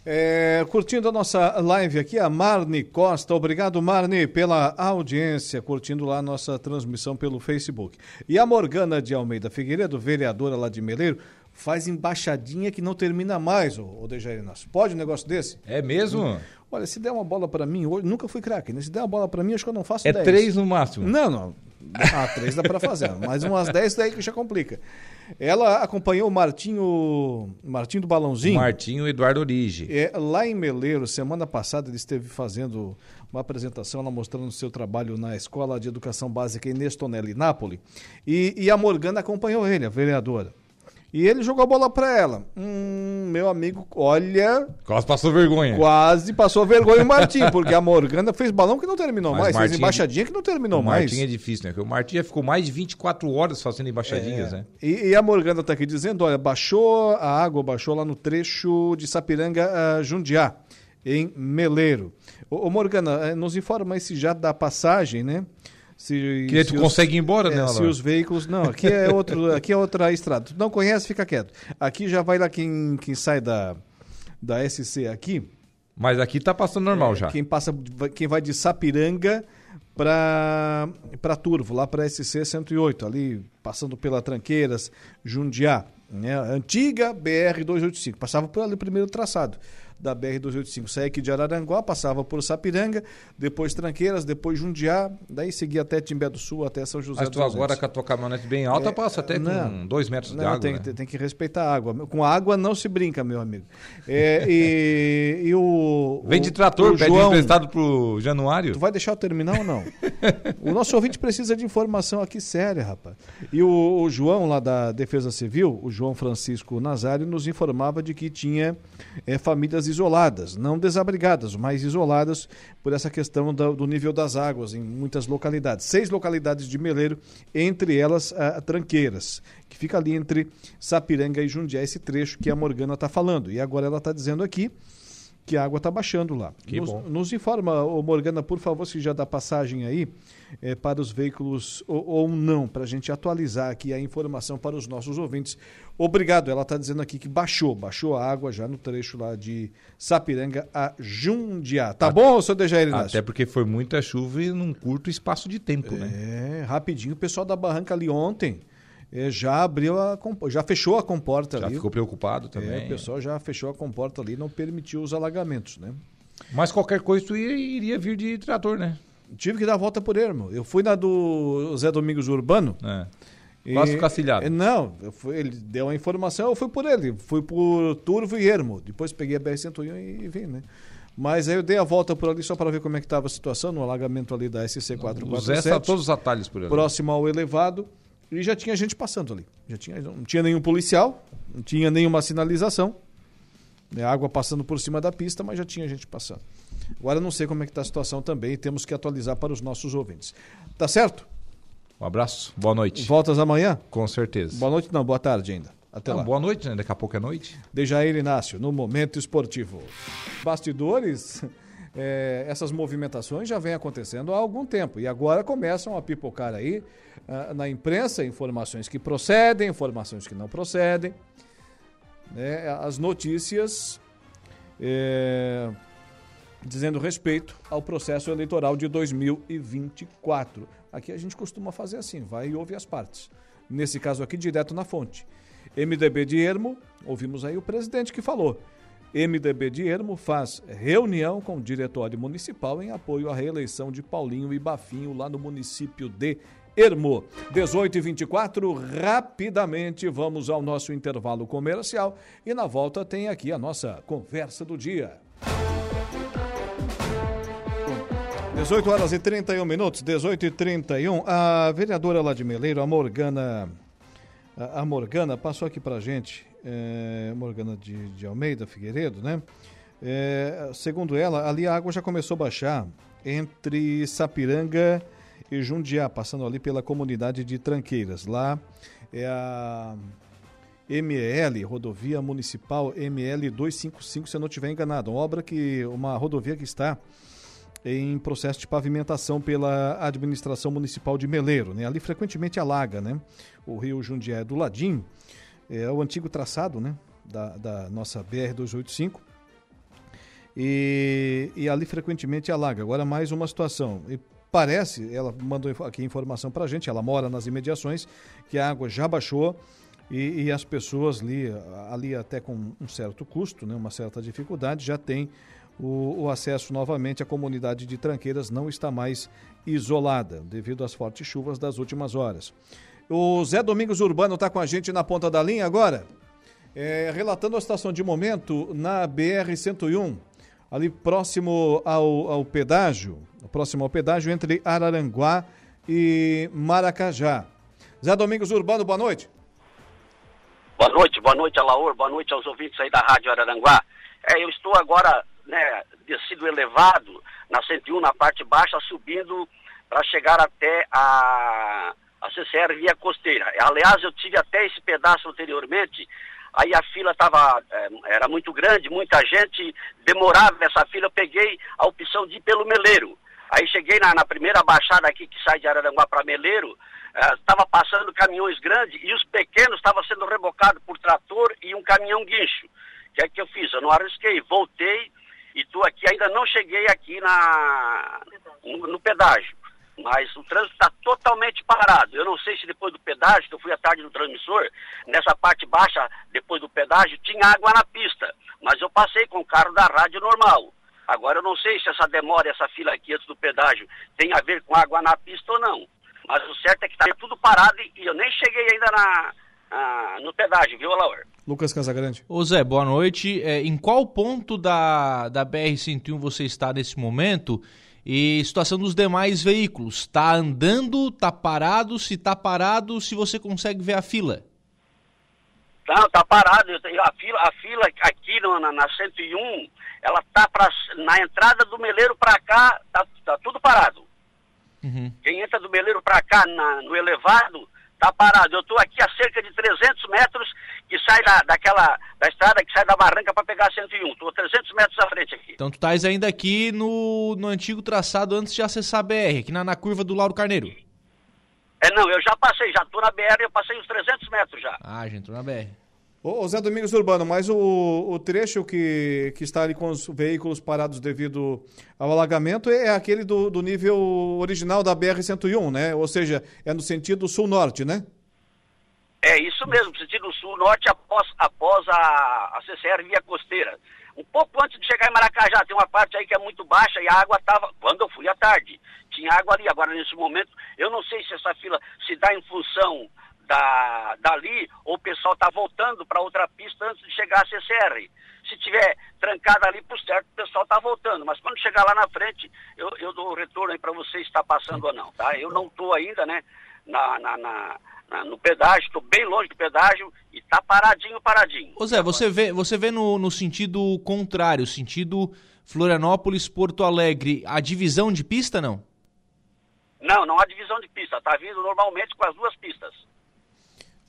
É, curtindo a nossa live aqui, a Marne Costa. Obrigado, Marne, pela audiência, curtindo lá a nossa transmissão pelo Facebook. E a Morgana de Almeida Figueiredo, vereadora lá de Meleiro, faz embaixadinha que não termina mais, o, o Inácio. Pode um negócio desse? É mesmo? Olha, se der uma bola para mim, hoje, nunca fui craque, né? Se der uma bola para mim, acho que eu não faço É três no máximo? Não, não. Ah, três dá para fazer, *laughs* mas umas dez daí que já complica. Ela acompanhou o Martinho, Martinho do Balãozinho. Martinho Eduardo Origi. É, lá em Meleiro, semana passada, ele esteve fazendo uma apresentação, ela mostrando o seu trabalho na Escola de Educação Básica em Nestonelli, Nápoles. E, e a Morgana acompanhou ele, a vereadora. E ele jogou a bola para ela. Hum, meu amigo, olha. Quase passou vergonha. Quase passou vergonha o Martim, porque a Morgana fez balão que não terminou Mas mais, Martim fez é embaixadinha que não terminou o mais. O Martim é difícil, né? Porque o Martim já ficou mais de 24 horas fazendo embaixadinhas, é. né? E, e, a Morgana tá aqui dizendo: olha, baixou a água, baixou lá no trecho de Sapiranga a Jundiá, em Meleiro. Ô, ô Morgana, eh, nos informa aí se já dá passagem, né? Se, que tu os, consegue ir embora, é, né? Se os veículos. Não, aqui é, outro, *laughs* aqui é outra estrada. Tu não conhece, fica quieto. Aqui já vai lá quem, quem sai da, da SC aqui. Mas aqui tá passando normal é, já. Quem, passa, quem vai de Sapiranga para Turvo, lá para SC 108, ali passando pela Tranqueiras, Jundiá. Né? Antiga BR 285. Passava por ali o primeiro traçado da BR-285. Saía aqui de Araranguá, passava por Sapiranga, depois Tranqueiras, depois Jundiá, daí seguia até Timbé do Sul, até São José Mas tu agora com a tua caminhonete bem alta, É, passa até não, com dois metros de não, água. tem, né? tem, tem que respeitar a água. Com água não se brinca, meu amigo. É, e, e o. Vem de trator, o pede João- emprestado pro Januário. Tu vai deixar eu terminar ou não? o nosso ouvinte precisa de informação aqui séria, rapaz. E o, o João, lá da Defesa Civil, o João Francisco Nazário, nos informava de que tinha eh, famílias isoladas, não desabrigadas, mas isoladas por essa questão da- do nível das águas em muitas localidades. Seis localidades de Meleiro, entre elas a Tranqueiras, que fica ali entre Sapiranga e Jundiá, esse trecho que a Morgana está falando. E agora ela está dizendo aqui que a água está baixando lá. Que nos, bom. nos informa, ô Morgana, por favor, se já dá passagem aí eh, para os veículos ou, ou não, para a gente atualizar aqui a informação para os nossos ouvintes. Obrigado, ela está dizendo aqui que baixou, baixou a água já no trecho lá de Sapiranga a Jundiá. Tá bom, seu Dejair Inácio? Até porque foi muita chuva e num curto espaço de tempo, né? É, rapidinho, o pessoal da Barranca ali ontem eh, já abriu a já fechou a comporta Já ali. ficou preocupado também. É, o pessoal já fechou a comporta ali, não permitiu os alagamentos, né? Mas qualquer coisa tu ia- iria vir de trator, né? Tive que dar a volta por ermo. Eu fui na do Zé Domingos Urbano. É. Quase cacilhado. É, Não, fui- ele deu a informação, eu fui por ele. Fui por Turvo e Ermo. Depois peguei a BR-101 e, e vim, né? Mas aí eu dei a volta por ali só para ver como é que estava a situação no alagamento ali da SC447. O Zé sabe todos os atalhos por ali. Próximo ao elevado. E já tinha gente passando ali. Já tinha, não tinha nenhum policial, não tinha nenhuma sinalização. né, água passando por cima da pista, mas já tinha gente passando. Agora não sei como é que está a situação também, temos que atualizar para os nossos ouvintes. Tá certo? Um abraço, boa noite. Voltas amanhã? Com certeza. Boa noite, não, boa tarde ainda. Até lá. boa noite, né? Daqui a pouco é noite. Dejair Inácio, no Momento Esportivo. Bastidores, *laughs* eh, essas movimentações já vêm acontecendo há algum tempo e agora começam a pipocar aí ah, na imprensa informações que procedem, informações que não procedem. né? As notícias eh, dizendo respeito ao processo eleitoral de 2024. Aqui a gente costuma fazer assim, vai e ouve as partes. Nesse caso aqui, direto na fonte. MDB de Ermo, ouvimos aí o presidente que falou. MDB de Ermo faz reunião com o diretório municipal em apoio à reeleição de Paulinho e Bafinho lá no município de Ermo. 18 e 24, rapidamente vamos ao nosso intervalo comercial e na volta tem aqui a nossa conversa do dia. 18 horas e 31 minutos, 18 e 31. A vereadora lá de Meleiro, a Morgana, a Morgana passou aqui pra gente, é, Morgana de, de Almeida Figueiredo, né? É, segundo ela, ali a água já começou a baixar entre Sapiranga e Jundiá, passando ali pela comunidade de Tranqueiras. Lá é a MEL, rodovia municipal ML 255, se eu não estiver enganado. Uma obra que, uma rodovia que está em processo de pavimentação pela administração municipal de Meleiro, né? Ali frequentemente alaga, né? O rio Jundiá é do ladinho, é o antigo traçado, né? Da, da nossa BR-285 e, e ali frequentemente alaga. Agora mais uma situação, e parece, ela mandou aqui informação para a gente, ela mora nas imediações, que a água já baixou e, e as pessoas ali, ali até com um certo custo, né? Uma certa dificuldade, já tem o, o acesso novamente à comunidade de Tranqueiras não está mais isolada devido às fortes chuvas das últimas horas. O Zé Domingos Urbano está com a gente na ponta da linha agora, é, relatando a situação de momento na BR-101, ali próximo ao, ao pedágio, próximo ao pedágio entre Araranguá e Maracajá. Zé Domingos Urbano, boa noite. Boa noite, boa noite, Alaor, boa noite aos ouvintes aí da Rádio Araranguá. É, eu estou agora, né, descido elevado, na 101, na parte baixa, subindo para chegar até a, a CCR Via Costeira. Aliás, eu tive até esse pedaço anteriormente, aí a fila tava, é, era muito grande, muita gente, demorava essa fila, eu peguei a opção de ir pelo Meleiro. Aí cheguei na, na primeira baixada aqui que sai de Araranguá para Meleiro, estava passando caminhões grandes e os pequenos estavam sendo rebocados por trator e um caminhão guincho. O que é que eu fiz? Eu não arrisquei, voltei e estou aqui, ainda não cheguei aqui na, no, no pedágio. Mas o trânsito está totalmente parado. Eu não sei se depois do pedágio, que eu fui à tarde no transmissor, nessa parte baixa, depois do pedágio, tinha água na pista. mas eu passei com o carro da rádio normal. Agora eu não sei se essa demora, essa fila aqui antes do pedágio tem a ver com água na pista ou não. Mas o certo é que está tudo parado e eu nem cheguei ainda na, no pedágio, viu, Laura? Lucas Casagrande. Ô Zé, boa noite. É, em qual ponto da, da BR-101 você está nesse momento? E situação dos demais veículos? Está andando, está parado? Se está parado, se você consegue ver a fila? Não, tá parado. A fila, a fila aqui na, na 101, ela tá pra, na entrada do Meleiro para cá, tá, tá tudo parado. Uhum. Quem entra do Meleiro para cá na, no elevado, tá parado. Eu estou aqui a cerca de 300 metros que sai da, daquela, da estrada que sai da barranca para pegar a 101. Estou 300 metros à frente aqui. Então tu estás ainda aqui no, no antigo traçado antes de acessar a BR, aqui na, na curva do Lauro Carneiro. É, não, eu já passei, já estou na BR, eu passei uns 300 metros já. Ah, já entrou na BR. Ô, Zé Domingos Urbano, mas o, o trecho que, que está ali com os veículos parados devido ao alagamento é aquele do, do nível original da BR-101, né? Ou seja, é no sentido sul-norte, né? É isso mesmo, sentido sul-norte após, após a, a CCR via costeira. Um pouco antes de chegar em Maracajá, tem uma parte aí que é muito baixa e a água estava, quando eu fui à tarde, tinha água ali. Agora, nesse momento, eu não sei se essa fila se dá em função da, dali, ou o pessoal está voltando para outra pista antes de chegar a CCR. Se tiver trancada ali por certo, o pessoal está voltando. Mas quando chegar lá na frente, eu, eu dou o retorno aí para você se está passando ou não, tá? Eu não estou ainda, né, na, na, na, no pedágio, estou bem longe do pedágio e está paradinho, paradinho. Ô Zé, você vê, você vê no, no sentido contrário, sentido Florianópolis, Porto Alegre, a divisão de pista, não? Não, não há divisão de pista. Está vindo normalmente com as duas pistas.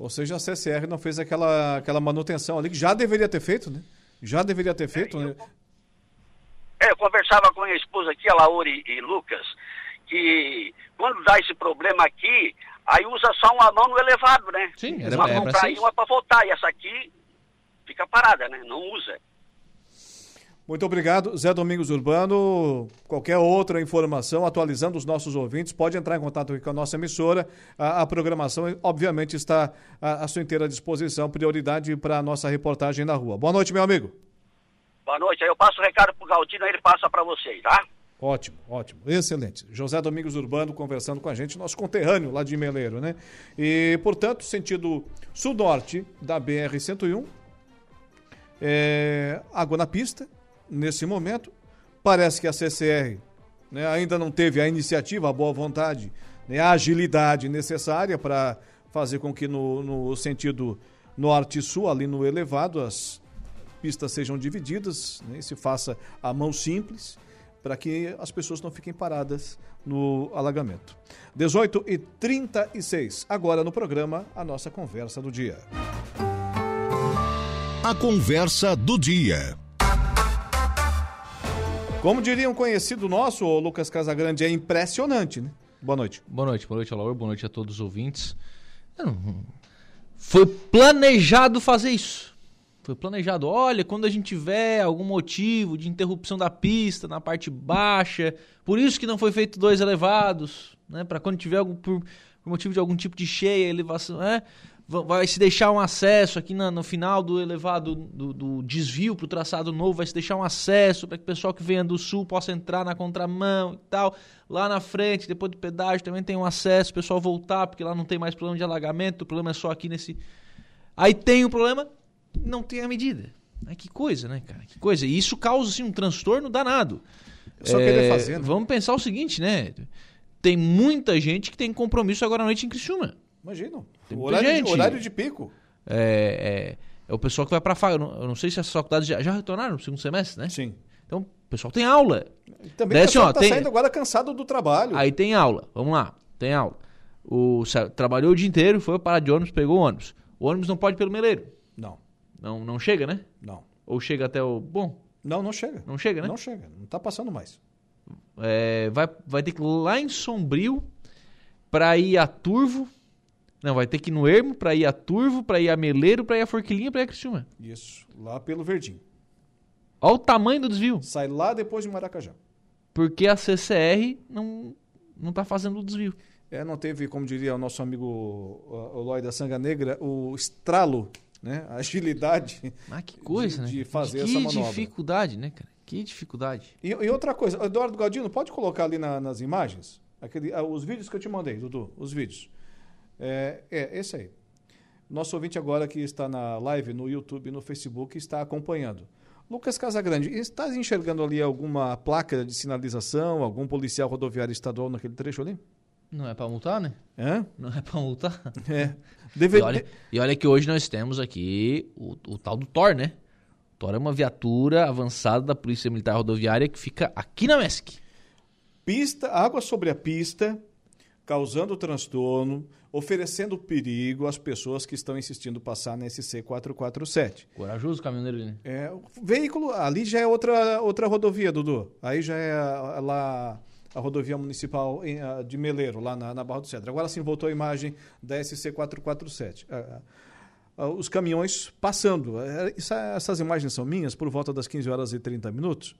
Ou seja, a CCR não fez aquela, aquela manutenção ali que já deveria ter feito, né? Já deveria ter feito, é, né? Eu, é, eu conversava com a minha esposa aqui, a Lauri e Lucas, que quando dá esse problema aqui, aí usa só uma mão no elevado, né? Sim, era uma mão para ir, uma para voltar. E essa aqui fica parada, né? Não usa. Muito obrigado, Zé Domingos Urbano. Qualquer outra informação, atualizando os nossos ouvintes, pode entrar em contato com a nossa emissora. A, a programação, obviamente, está à, à, sua inteira disposição. Prioridade para a nossa reportagem na rua. Boa noite, meu amigo. Boa noite. Aí eu passo o recado para o Galdino, aí ele passa para vocês, tá? Ótimo, ótimo, excelente. José Domingos Urbano conversando com a gente, nosso conterrâneo lá de Meleiro, né? E, portanto, sentido sul-norte da BR-101, é, água na pista, nesse momento. Parece que a CCR né, ainda não teve a iniciativa, a boa vontade, né, a agilidade necessária para fazer com que no, no sentido norte e sul, ali no elevado, as pistas sejam divididas né, se faça a mão simples para que as pessoas não fiquem paradas no alagamento. 18 e 36. Agora no programa, a nossa conversa do dia. A conversa do dia. Como diria um conhecido nosso, o Lucas Casagrande, é impressionante, né? Boa noite. Boa noite, boa noite, Alaor, boa noite a todos os ouvintes. Foi planejado fazer isso. Foi planejado. Olha, quando a gente tiver algum motivo de interrupção da pista na parte baixa, por isso que não foi feito dois elevados, né? Para quando tiver algum por, por, motivo de algum tipo de cheia, elevação, é, vai se deixar um acesso aqui no, no final do elevado do, do desvio para o traçado novo, vai se deixar um acesso para que o pessoal que venha do sul possa entrar na contramão e tal. Lá na frente, depois do pedágio, também tem um acesso, o pessoal voltar, porque lá não tem mais problema de alagamento, o problema é só aqui nesse. Aí tem o um problema, não tem a medida. que coisa, né, cara? Que coisa. E isso causa assim, um transtorno danado. É só é, querer fazer. Né? Vamos pensar o seguinte, né? Tem muita gente que tem compromisso agora à noite em Criciúma. Imagina. Horário, gente. De, horário de pico. É, é, é, o pessoal que vai para. Eu, eu não sei se as faculdades já, já retornaram no segundo semestre, né? Sim. Então, o pessoal tem aula. E também Daí, o pessoal assim, ó, tá tem... saindo agora cansado do trabalho. Aí tem aula. Vamos lá. Tem aula. O, trabalhou o dia inteiro, foi parar de ônibus, pegou o ônibus. O ônibus não pode ir pelo meleiro. Não. Não, não chega, né? Não. Ou chega até o. Bom. Não, não chega. Não chega, né? Não chega. Não tá passando mais. É, vai, vai ter que ir lá em Sombrio para ir a Turvo não, vai ter que ir no Ermo para ir a Turvo, para ir a Meleiro, para ir a Forquilinha, para ir a Criciúma. Isso, lá pelo Verdinho. Olha o tamanho do desvio. Sai lá depois de Maracajá. Porque a CCR não, não tá fazendo o desvio. É, não teve, como diria o nosso amigo o Lói da Sanga Negra, o estralo né? A agilidade. Ah, que coisa, de, né? de fazer que essa manobra. dificuldade, né, cara? Que dificuldade. E, e outra coisa, Eduardo Galdino, pode colocar ali na- nas imagens aquele, ah, os vídeos que eu te mandei, Dudu, os vídeos. É, é, esse aí. Nosso ouvinte agora que está na live no YouTube e no Facebook está acompanhando. Lucas Casagrande, está enxergando ali alguma placa de sinalização, algum policial rodoviário estadual naquele trecho ali? Não é pra multar, né? Hã? Não é pra multar? É. Deve- E, olha, e olha que hoje nós temos aqui o, o tal do Thor, né? O Thor é uma viatura avançada da Polícia Militar Rodoviária que fica aqui na MESC. Pista, água sobre a pista, causando transtorno, oferecendo perigo às pessoas que estão insistindo passar na SC 447. Corajoso o caminhoneiro né? É, o veículo, ali já é outra, outra rodovia, Dudu. Aí já é a- lá a rodovia municipal em, a, de Meleiro, lá na, na Barra do Cedro. Agora sim voltou a imagem da SC 447. Ah, ah, os caminhões passando. É, essas imagens são minhas por volta das 15 horas e 30 minutos.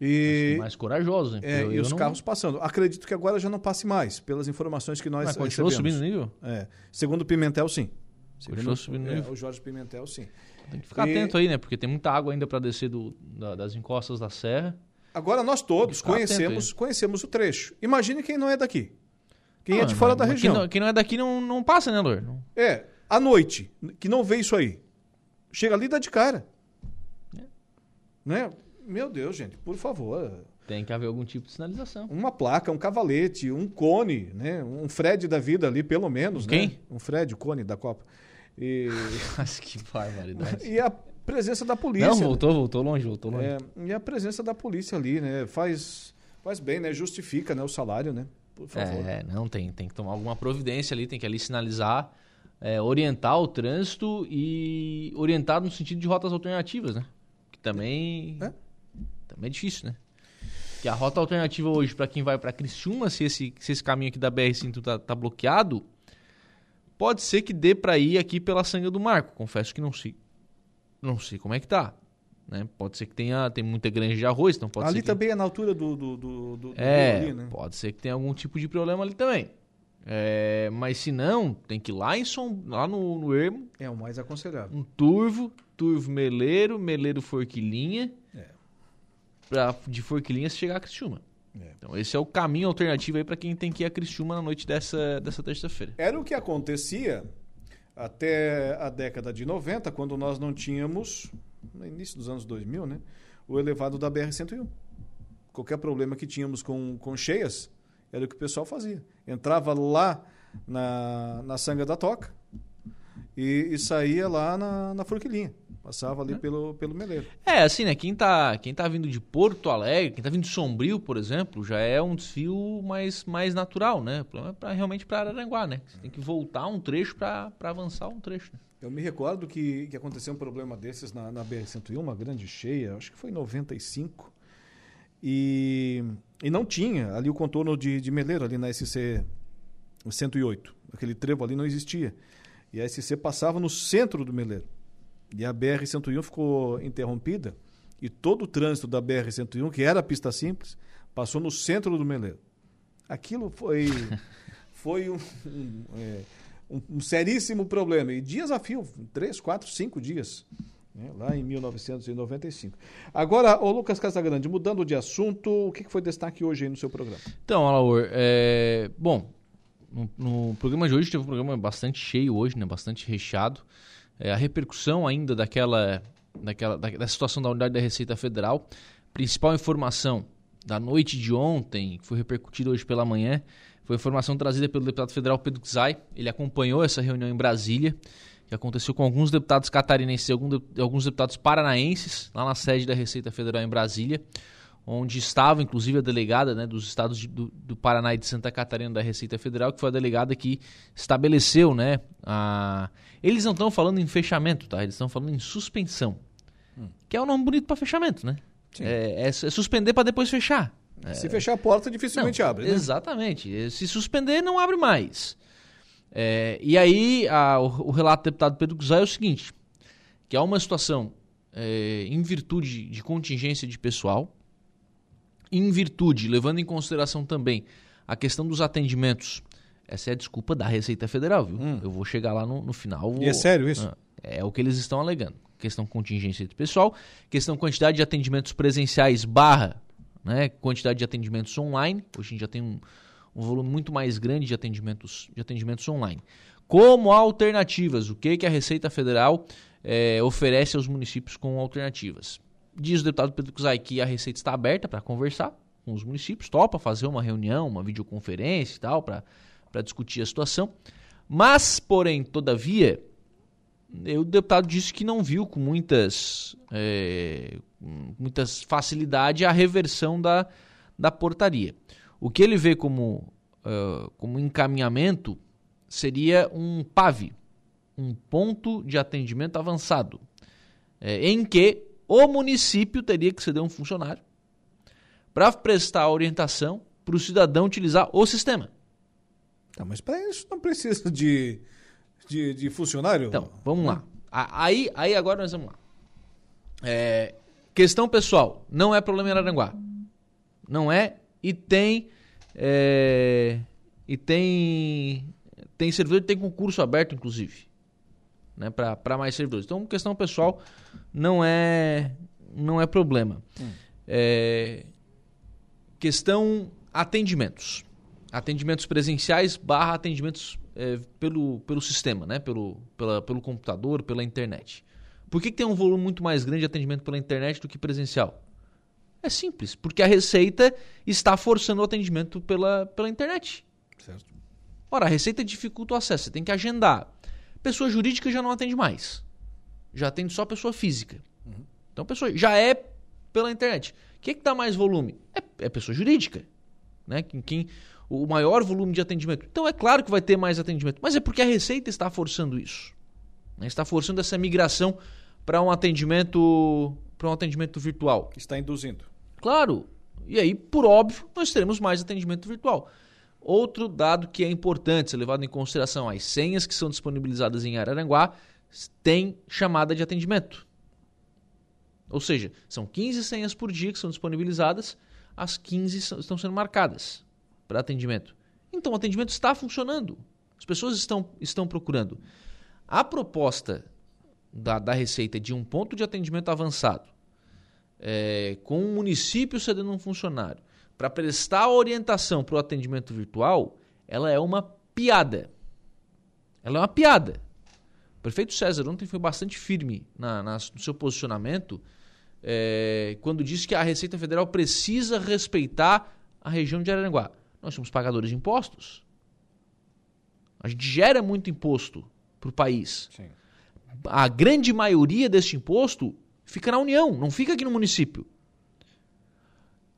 E, Mais corajosos, hein? é, Eu- e os não- carros passando. Acredito que agora já não passe mais, pelas informações que nós Mas continuou recebemos. subindo o nível? É. Segundo o Pimentel, sim. Continuou subindo o é, nível? o Jorge Pimentel, sim. Tem que ficar E- atento aí, né? Porque tem muita água ainda pra descer do, da- das encostas da serra. Agora nós todos conhecemos, conhecemos o trecho. Imagine quem não é daqui. Quem é Não, de fora da região. Quem não, quem não é daqui não, não passa, né, Lor? É, à noite, que não vê isso aí. Chega ali e dá de cara. É. Né? Meu Deus, gente, por favor. Tem que haver algum tipo de sinalização. Uma placa, um cavalete, um cone, né? Um Fred da vida ali, pelo menos. Quem? Né? Um Fred, o cone da Copa. E, *laughs* Mas que barbaridade. e a presença da polícia. Não, né? voltou, voltou longe, voltou longe. É, e a presença da polícia ali, né? Faz, faz bem, né? Justifica né? o salário, né? Por favor. É, não, tem, tem que tomar alguma providência ali, tem que ali sinalizar, é, orientar o trânsito e orientar no sentido de rotas alternativas, né? Que também, também é difícil, né? Que a rota alternativa hoje, para quem vai para Criciúma, se esse, se esse caminho aqui da BR-5 tá, tá bloqueado, pode ser que dê para ir aqui pela Sanga do Marco. Confesso que não sei, não sei como é que tá. Né? Pode ser que tenha tem muita granja de arroz, então pode ali ser que... também é na altura do, do, do, do- do É, rio ali, né? pode ser que tenha algum tipo de problema ali também. É, mas se não, tem que ir lá em Som, lá no, no Ermo, É o mais aconselhável. um turvo, turvo meleiro, meleiro forquilinha. É. Pra, de forquilinha se chegar a Criciúma. Então esse é o caminho alternativo aí para quem tem que ir a Criciúma na noite dessa, dessa terça-feira. Era o que acontecia até a década de 90, quando nós não tínhamos, no início dos anos 2000, né? O elevado da BR-101. Qualquer problema que tínhamos com, com cheias, era o que o pessoal fazia. Entrava lá na, na Sanga da Toca e, e saía lá na, na Forquilinha. Passava ali pelo, pelo Meleiro. É, assim, né? Quem tá, quem tá vindo de Porto Alegre, quem tá vindo de Sombrio, por exemplo, já é um desfio mais, mais natural, né? O problema é pra, realmente para Araranguá, né? Você tem que voltar um trecho para avançar um trecho. Né? Eu me recordo que, que aconteceu um problema desses na, na BR-101, uma grande cheia, acho que foi em 95. E, e não tinha ali o contorno de, de Meleiro, ali na SC 108. Aquele trevo ali não existia. E a SC passava no centro do Meleiro. E a BR-101 ficou interrompida e todo o trânsito da BR-101, que era pista simples, passou no centro do Meleiro. Aquilo foi, *laughs* foi um, um, é, um- um seríssimo problema. E dias a fio, três, quatro, cinco dias, né, lá em 1995. Agora, o Lucas Casagrande, mudando de assunto, o que foi destaque hoje aí no seu programa? Então, Alaor, é... bom, no, no programa de hoje teve um programa bastante cheio hoje, né? Bastante recheado. É, a repercussão ainda daquela, daquela da, da situação da unidade da Receita Federal. Principal informação da noite de ontem, que foi repercutida hoje pela manhã, foi a informação trazida pelo deputado federal Pedro Czai. Ele acompanhou essa reunião em Brasília, que aconteceu com alguns deputados catarinenses e alguns deputados paranaenses, lá na sede da Receita Federal em Brasília onde estava inclusive a delegada né, dos estados de- do, do Paraná e de Santa Catarina da Receita Federal, que foi a delegada que estabeleceu, né, a... eles não estão falando em fechamento, tá? Eles estão falando em suspensão, que é um nome bonito para fechamento, né? É, é é suspender para depois fechar. Se fechar a porta, dificilmente Não, abre. Né? Exatamente. Se suspender, não abre mais. É, e aí, a- o, o relato do deputado Pedro Cusai é o seguinte: que há uma situação é, em virtude de contingência de pessoal, em virtude, levando em consideração também a questão dos atendimentos. Essa é a desculpa da Receita Federal, viu? Eu vou chegar lá no, no final. vou- Hum. E é sério isso? Ah, É o que eles estão alegando. Questão contingência de pessoal, questão quantidade de atendimentos presenciais barra né, quantidade de atendimentos online. Hoje a gente já tem um, um volume muito mais grande de atendimentos, de atendimentos online. Como alternativas, o que, que a Receita Federal é, oferece aos municípios com alternativas? Diz o deputado Pedro Cusai que a Receita está aberta para conversar com os municípios, topa fazer uma reunião, uma videoconferência e tal, para discutir a situação. Mas, porém, todavia, o deputado disse que não viu com muitas, é, muitas facilidade a reversão da, da portaria. O que ele vê como, uh, como encaminhamento seria um PAV, um ponto de atendimento avançado, é, em que o município teria que ceder um funcionário para prestar orientação para o cidadão utilizar o sistema. Tá, mas para isso não precisa de, de, de, funcionário? Então, vamos lá. Aí, aí agora nós vamos lá. É, questão pessoal, não é problema em Araranguá. Não é e tem é, e tem tem servidor tem concurso aberto inclusive, né, para mais servidores. Então, questão pessoal não é não é problema. Hum. É, questão atendimentos. Atendimentos presenciais barra atendimentos é, pelo, pelo sistema, né? pelo, pela, pelo computador, pela internet. Por que, que tem um volume muito mais grande de atendimento pela internet do que presencial? É simples, porque a Receita está forçando o atendimento pela, pela internet. Certo. Ora, a Receita dificulta o acesso, você tem que agendar. Pessoa jurídica já não atende mais. Já atende só pessoa física. Uhum. Então, pessoa já é pela internet. O que, que dá mais volume? É, é pessoa jurídica. Né? Quem, quem, o maior volume de atendimento. Então, é claro que vai ter mais atendimento. Mas é porque a Receita está forçando isso. Né? Está forçando essa migração para um atendimento para um atendimento virtual. Está induzindo. Claro. E aí, por óbvio, nós teremos mais atendimento virtual. Outro dado que é importante ser levado em consideração, as senhas que são disponibilizadas em Araranguá têm chamada de atendimento. Ou seja, são 15 senhas por dia que são disponibilizadas, as 15 estão sendo marcadas para atendimento. Então o atendimento está funcionando. As pessoas estão, estão procurando. A proposta da, da Receita de um ponto de atendimento avançado, é, com o um município cedendo um funcionário, para prestar orientação para o atendimento virtual, ela é uma piada. Ela é uma piada. O prefeito César ontem foi bastante firme na, na, no seu posicionamento é, quando disse que a Receita Federal precisa respeitar a região de Araranguá. Nós somos pagadores de impostos. A gente gera muito imposto para o país. Sim. A grande maioria deste imposto fica na União, não fica aqui no município.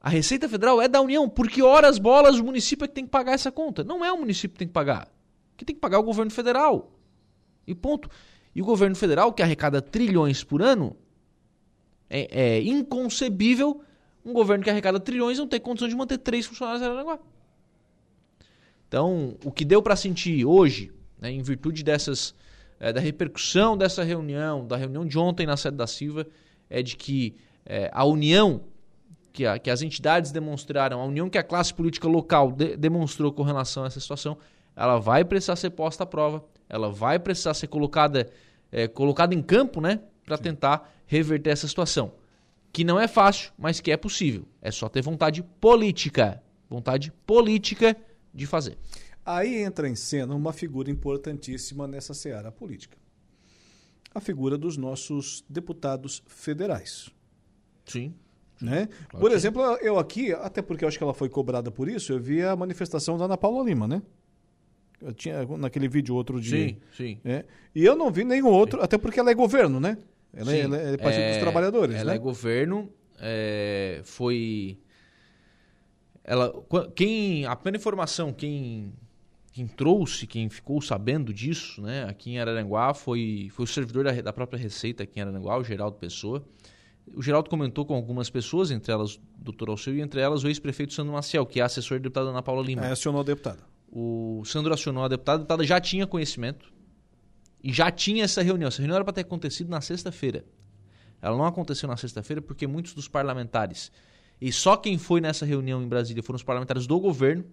A Receita Federal é da União, porque horas bolas o município é que tem que pagar essa conta. Não é o município que tem que pagar. Que tem que pagar o governo federal. E ponto. E o governo federal, que arrecada trilhões por ano, é, é inconcebível um governo que arrecada trilhões não ter condição de manter três funcionários em Aranaguá. Então, o que deu para sentir hoje, né, em virtude dessas, é, da repercussão dessa reunião, da reunião de ontem na sede da Silva, é de que é, a união que, a, que as entidades demonstraram, a união que a classe política local de, demonstrou com relação a essa situação, ela vai precisar ser posta à prova, ela vai precisar ser colocada, é, colocada em campo, né, para tentar reverter essa situação. Que não é fácil, mas que é possível. É só ter vontade política. Vontade política de fazer. Aí entra em cena uma figura importantíssima nessa seara política. A figura dos nossos deputados federais. Sim. Né? Claro por exemplo, eu aqui, até porque eu acho que ela foi cobrada por isso, eu vi a manifestação da Ana Paula Lima, né? Eu tinha naquele vídeo outro dia. Sim, sim. Né? E eu não vi nenhum outro, sim. até porque ela é governo, né? Ela, é, ela é Partido é, dos Trabalhadores, Ela né? é governo, é, foi... Ela, quem, a primeira informação, quem, quem trouxe, quem ficou sabendo disso, né, aqui em Araranguá, foi, foi o servidor da, da própria Receita aqui em Araranguá, o Geraldo Pessoa. O Geraldo comentou com algumas pessoas, entre elas o doutor Alceu e entre elas o ex-prefeito Sandro Maciel, que é assessor do deputado Ana Paula Lima. É, acionou a deputada. O Sandro acionou a deputada, a deputada já tinha conhecimento e já tinha essa reunião. Essa reunião era para ter acontecido na sexta-feira. Ela não aconteceu na sexta-feira porque muitos dos parlamentares, e só quem foi nessa reunião em Brasília foram os parlamentares do governo.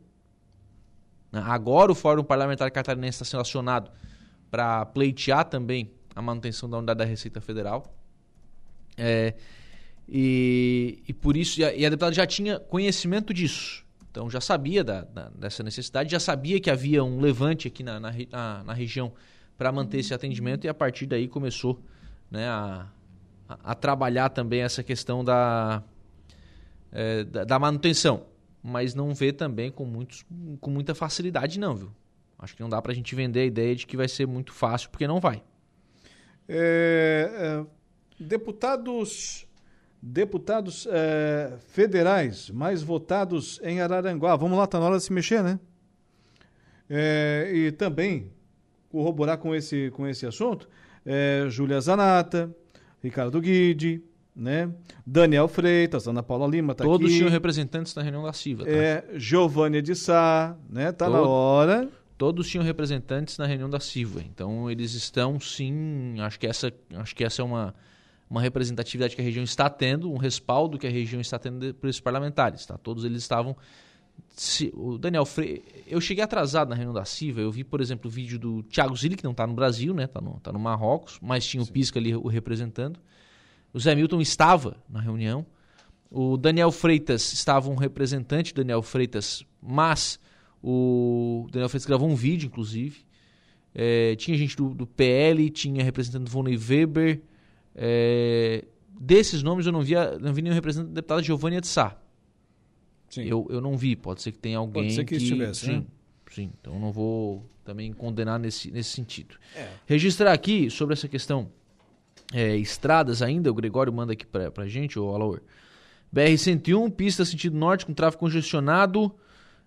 Né? Agora o Fórum Parlamentar Catarinense está sendo acionado para pleitear também a manutenção da unidade da Receita Federal. É, e, e por isso, e a, e a deputada já tinha conhecimento disso. Então já sabia da, da, dessa necessidade, já sabia que havia um levante aqui na, na, na, na região para manter esse atendimento e a partir daí começou né, a, a, trabalhar também essa questão da, é, da, da, manutenção. Mas não vê também com, muitos, com muita facilidade, não, viu? Acho que não dá para a gente vender a ideia de que vai ser muito fácil, porque não vai. É, é, deputados deputados é, federais mais votados em Araranguá. Vamos lá, está na hora de se mexer, né? É, e também corroborar com esse, com esse assunto, é, Júlia Zanata, Ricardo Guide, né? Daniel Freitas, Ana Paula Lima tá Todos aqui. tinham representantes na reunião da CIVA, tá? É, Giovânia de Sá, né? Tá Todo, na hora. Todos tinham representantes na reunião da CIVA. Então eles estão sim, acho que essa, acho que essa é uma uma representatividade que a região está tendo, um respaldo que a região está tendo por esses parlamentares. Tá? Todos eles estavam. Se, o Daniel Freire. Eu cheguei atrasado na reunião da CIVA. Eu vi, por exemplo, o vídeo do Thiago Zilli, que não está no Brasil, né? Está no, tá no Marrocos, mas tinha o Sim. Pisca ali o representando. O Zé Milton estava na reunião. O Daniel Freitas estava um representante, Daniel Freitas, mas o Daniel Freitas gravou um vídeo, inclusive. É, tinha gente do, do PL, tinha representante do Vonei Weber, é, desses nomes eu não, via, não vi nenhum representante da deputada Giovanni de Sá. Sim. Eu, eu não vi, pode ser que tenha alguém pode ser que, que estivesse, sim, né? sim, então não vou também condenar nesse, nesse sentido. É. Registrar aqui sobre essa questão é, estradas ainda, o Gregório manda aqui pra, pra gente, o Alaor. BR-101, pista sentido norte com tráfego congestionado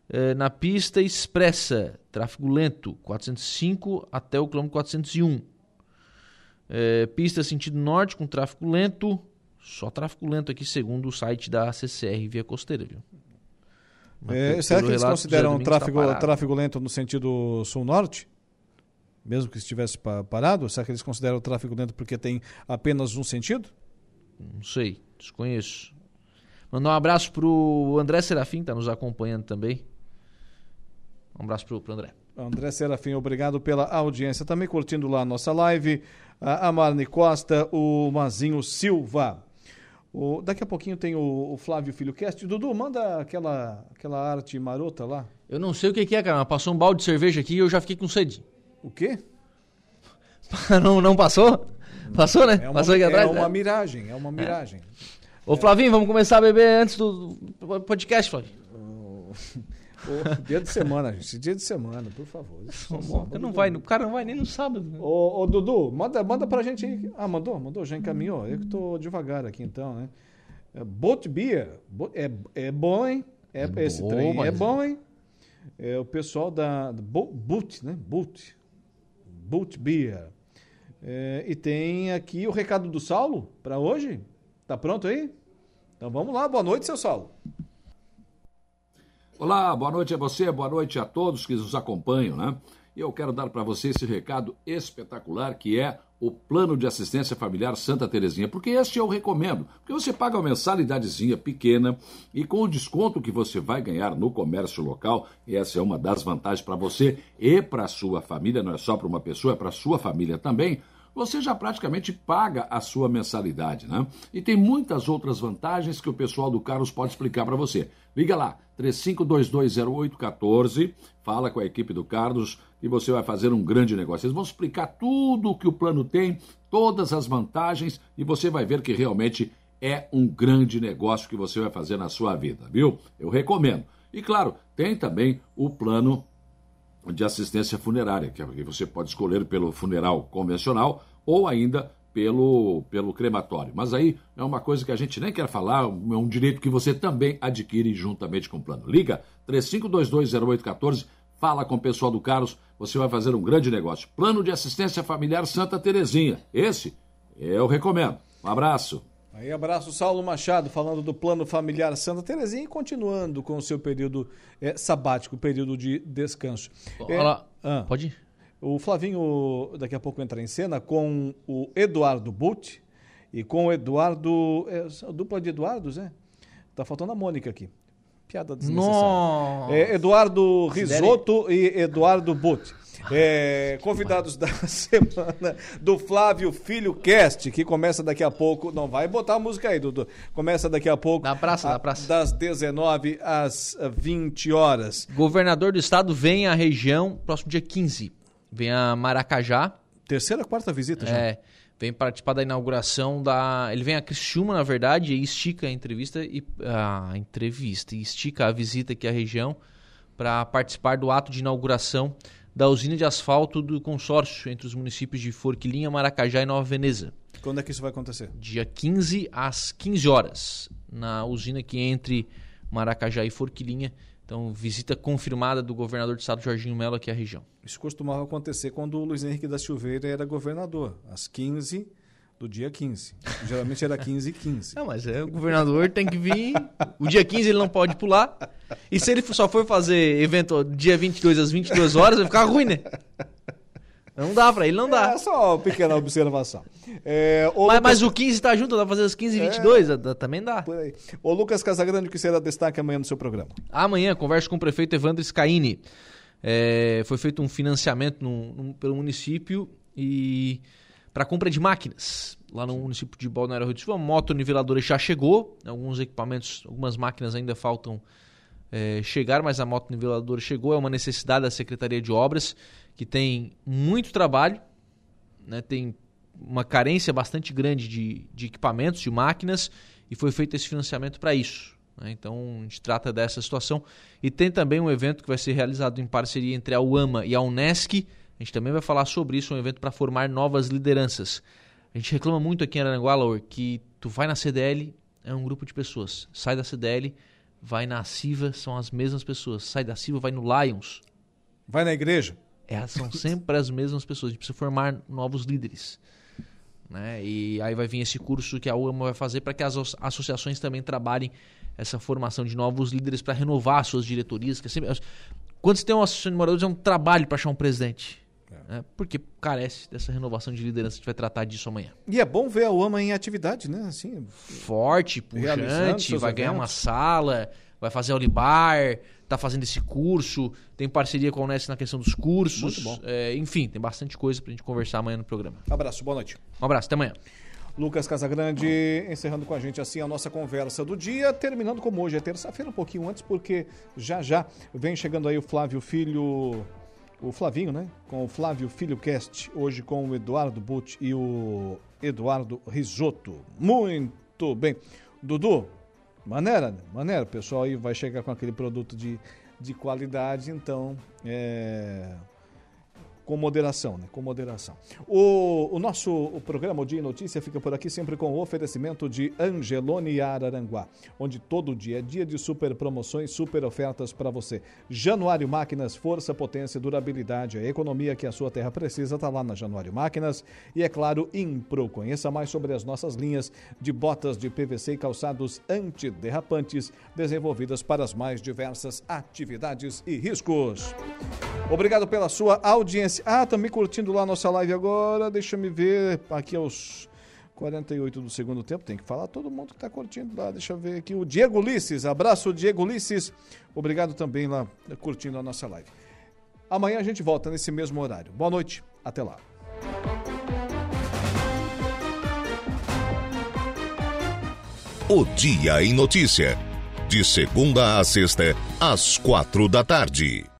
é, na pista expressa, tráfego lento, 405 até o quilômetro 401. É, pista sentido norte com tráfego lento. Só tráfego lento aqui, segundo o site da CCR Via Costeira, viu? É, será que eles consideram tráfego, tá tráfego lento no sentido sul-norte? Mesmo que estivesse parado? Será que eles consideram tráfego lento porque tem apenas um sentido? Não sei, desconheço. Mandar um abraço pro André Serafim, que está nos acompanhando também. Um abraço pro, pro André. André Serafim, obrigado pela audiência. Também curtindo lá a nossa live a Marne Costa, o Mazinho Silva. O, daqui a pouquinho tem o, o Flávio Filho Cast. Dudu, manda aquela, aquela arte marota lá. Eu não sei o que, que é, cara, passou um balde de cerveja aqui e eu já fiquei com sede. O quê? *laughs* não, não passou? Passou, né? É uma, passou aqui atrás? É uma miragem, é uma miragem. É. Ô, Flavinho, vamos começar a beber antes do podcast, Flavinho. *laughs* dia de semana, gente. Dia de semana, por favor. Sábado, não vai, o cara não vai nem no sábado. Né? Ô, ô, Dudu, manda, manda pra gente aí. Ah, mandou? Mandou, já encaminhou. Eu que tô devagar aqui então, né? É, Boat Beer. É, é bom, hein? É, é esse bom, trem mas... é bom, hein? É o pessoal da, da Boot, né? Boot. Boot Beer. É, e tem aqui o recado do Saulo para hoje. Tá pronto aí? Então vamos lá. Boa noite, seu Saulo. Olá, boa noite a você, boa noite a todos que nos acompanham, né? Eu quero dar para você esse recado espetacular que é o Plano de Assistência Familiar Santa Terezinha, porque este eu recomendo, porque você paga uma mensalidadezinha pequena e com o desconto que você vai ganhar no comércio local, essa é uma das vantagens para você e para sua família, não é só para uma pessoa, é para sua família também você já praticamente paga a sua mensalidade, né? E tem muitas outras vantagens que o pessoal do Carlos pode explicar para você. Liga lá, 35220814, fala com a equipe do Carlos e você vai fazer um grande negócio. Eles vão explicar tudo o que o plano tem, todas as vantagens e você vai ver que realmente é um grande negócio que você vai fazer na sua vida, viu? Eu recomendo. E claro, tem também o plano de assistência funerária, que é você pode escolher pelo funeral convencional ou ainda pelo, pelo crematório. Mas aí é uma coisa que a gente nem quer falar, é um direito que você também adquire juntamente com o plano. Liga 35220814, fala com o pessoal do Carlos, você vai fazer um grande negócio. Plano de assistência familiar Santa Terezinha. Esse eu recomendo. Um abraço. Aí, abraço, Saulo Machado, falando do plano familiar Santa Terezinha e continuando com o seu período é, sabático, período de descanso. Olá, é, ah, pode ir. O Flavinho daqui a pouco entra em cena com o Eduardo Butt e com o Eduardo. É, dupla de Eduardos, é? Tá faltando a Mônica aqui. Piada desnecessária. É, Eduardo Risoto e Eduardo Butt. É, convidados da *laughs* semana do Flávio Filho Cast, que começa daqui a pouco. Não vai botar a música aí, Dudu. Começa daqui a pouco. Na praça, a, na praça. Das 19 às 20 horas. Governador do estado vem à região próximo dia 15. Vem a Maracajá. Terceira, quarta visita já. É. Vem participar da inauguração da. Ele vem a Criciúma, na verdade, e estica a entrevista e. A entrevista. E estica a visita aqui à região para participar do ato de inauguração da usina de asfalto do consórcio entre os municípios de Forquilinha, Maracajá e Nova Veneza. Quando é que isso vai acontecer? Dia 15 às 15 horas, na usina que entre Maracajá e Forquilinha. Então, visita confirmada do governador do estado, Jorginho Melo, aqui à região. Isso costumava acontecer quando o Luiz Henrique da Silveira era governador, às 15 do dia 15. Geralmente era 15 e 15. Não, mas é, o governador tem que vir. O dia 15 ele não pode pular. E se ele só for fazer evento dia 22 às 22 horas, vai ficar ruim, né? Não dá pra ele, não dá. É só uma pequena observação. É, mas, Lucas... mas, o 15 tá junto, dá pra fazer as 15 e 22, é, também dá. Por aí. Ô Lucas Casagrande, o que será destaque amanhã no seu programa? Amanhã, converso com o prefeito Evandro Scaini. É, foi feito um financiamento no, no, pelo município e para compra de máquinas lá no município de Balneário Rio do Sul. A moto niveladora já chegou, alguns equipamentos, algumas máquinas ainda faltam é, chegar, mas a moto niveladora chegou. É uma necessidade da Secretaria de Obras que tem muito trabalho, né, tem uma carência bastante grande de, de equipamentos, de máquinas, e foi feito esse financiamento para isso. Né? Então a gente trata dessa situação. E tem também um evento que vai ser realizado em parceria entre a UAMA e a Unesc. A gente também vai falar sobre isso, um evento para formar novas lideranças. A gente reclama muito aqui em Aranguá, Laur, que tu vai na CDL, é um grupo de pessoas. Sai da CDL, vai na Siva, são as mesmas pessoas. Sai da Siva, vai no Lions. Vai na igreja, é, são sempre as mesmas pessoas. A gente precisa formar novos líderes. Né? E aí vai vir esse curso que a UAMA vai fazer para que as associações também trabalhem essa formação de novos líderes para renovar suas diretorias. Que é sempre... Quando você tem uma associação de moradores, é um trabalho para achar um presidente. É. Né? Porque carece dessa renovação de liderança. A gente vai tratar disso amanhã. E é bom ver a UAMA em atividade, né? Assim, Forte, puxante, vai ganhar uma sala, vai fazer olibar, está fazendo esse curso, tem parceria com a Unesco na questão dos cursos. É, enfim, tem bastante coisa para a gente conversar amanhã no programa. Abraço, boa noite. Um abraço, até amanhã. Lucas Casagrande encerrando com a gente assim a nossa conversa do dia, terminando como hoje é terça-feira, um pouquinho antes, porque já já vem chegando aí o Flávio Filho, o Flavinho, né? Com o Flávio Filho Cast, hoje com o Eduardo Butt e o Eduardo Risotto. Muito bem. Dudu, Maneira, maneira, o pessoal aí vai chegar com aquele produto de, de qualidade, então é, com moderação, né? Com moderação. O, o nosso o programa o Dia Notícia fica por aqui sempre com o oferecimento de Angelone Araranguá, onde todo dia é dia de super promoções, super ofertas para você. Januário Máquinas, força, potência, durabilidade, a economia que a sua terra precisa está lá na Januário Máquinas e é claro, Impro. Conheça mais sobre as nossas linhas de botas de PVC e calçados antiderrapantes desenvolvidas para as mais diversas atividades e riscos. Obrigado pela sua audiência. Ah, também curtindo lá a nossa live agora. Deixa me ver aqui aos 48 do segundo tempo. Tem que falar todo mundo que está curtindo lá. Deixa eu ver aqui. O Diego Ulisses. Abraço, Diego Ulisses. Obrigado também lá curtindo a nossa live. Amanhã a gente volta nesse mesmo horário. Boa noite. Até lá. O Dia em Notícia. De segunda a sexta, às quatro da tarde.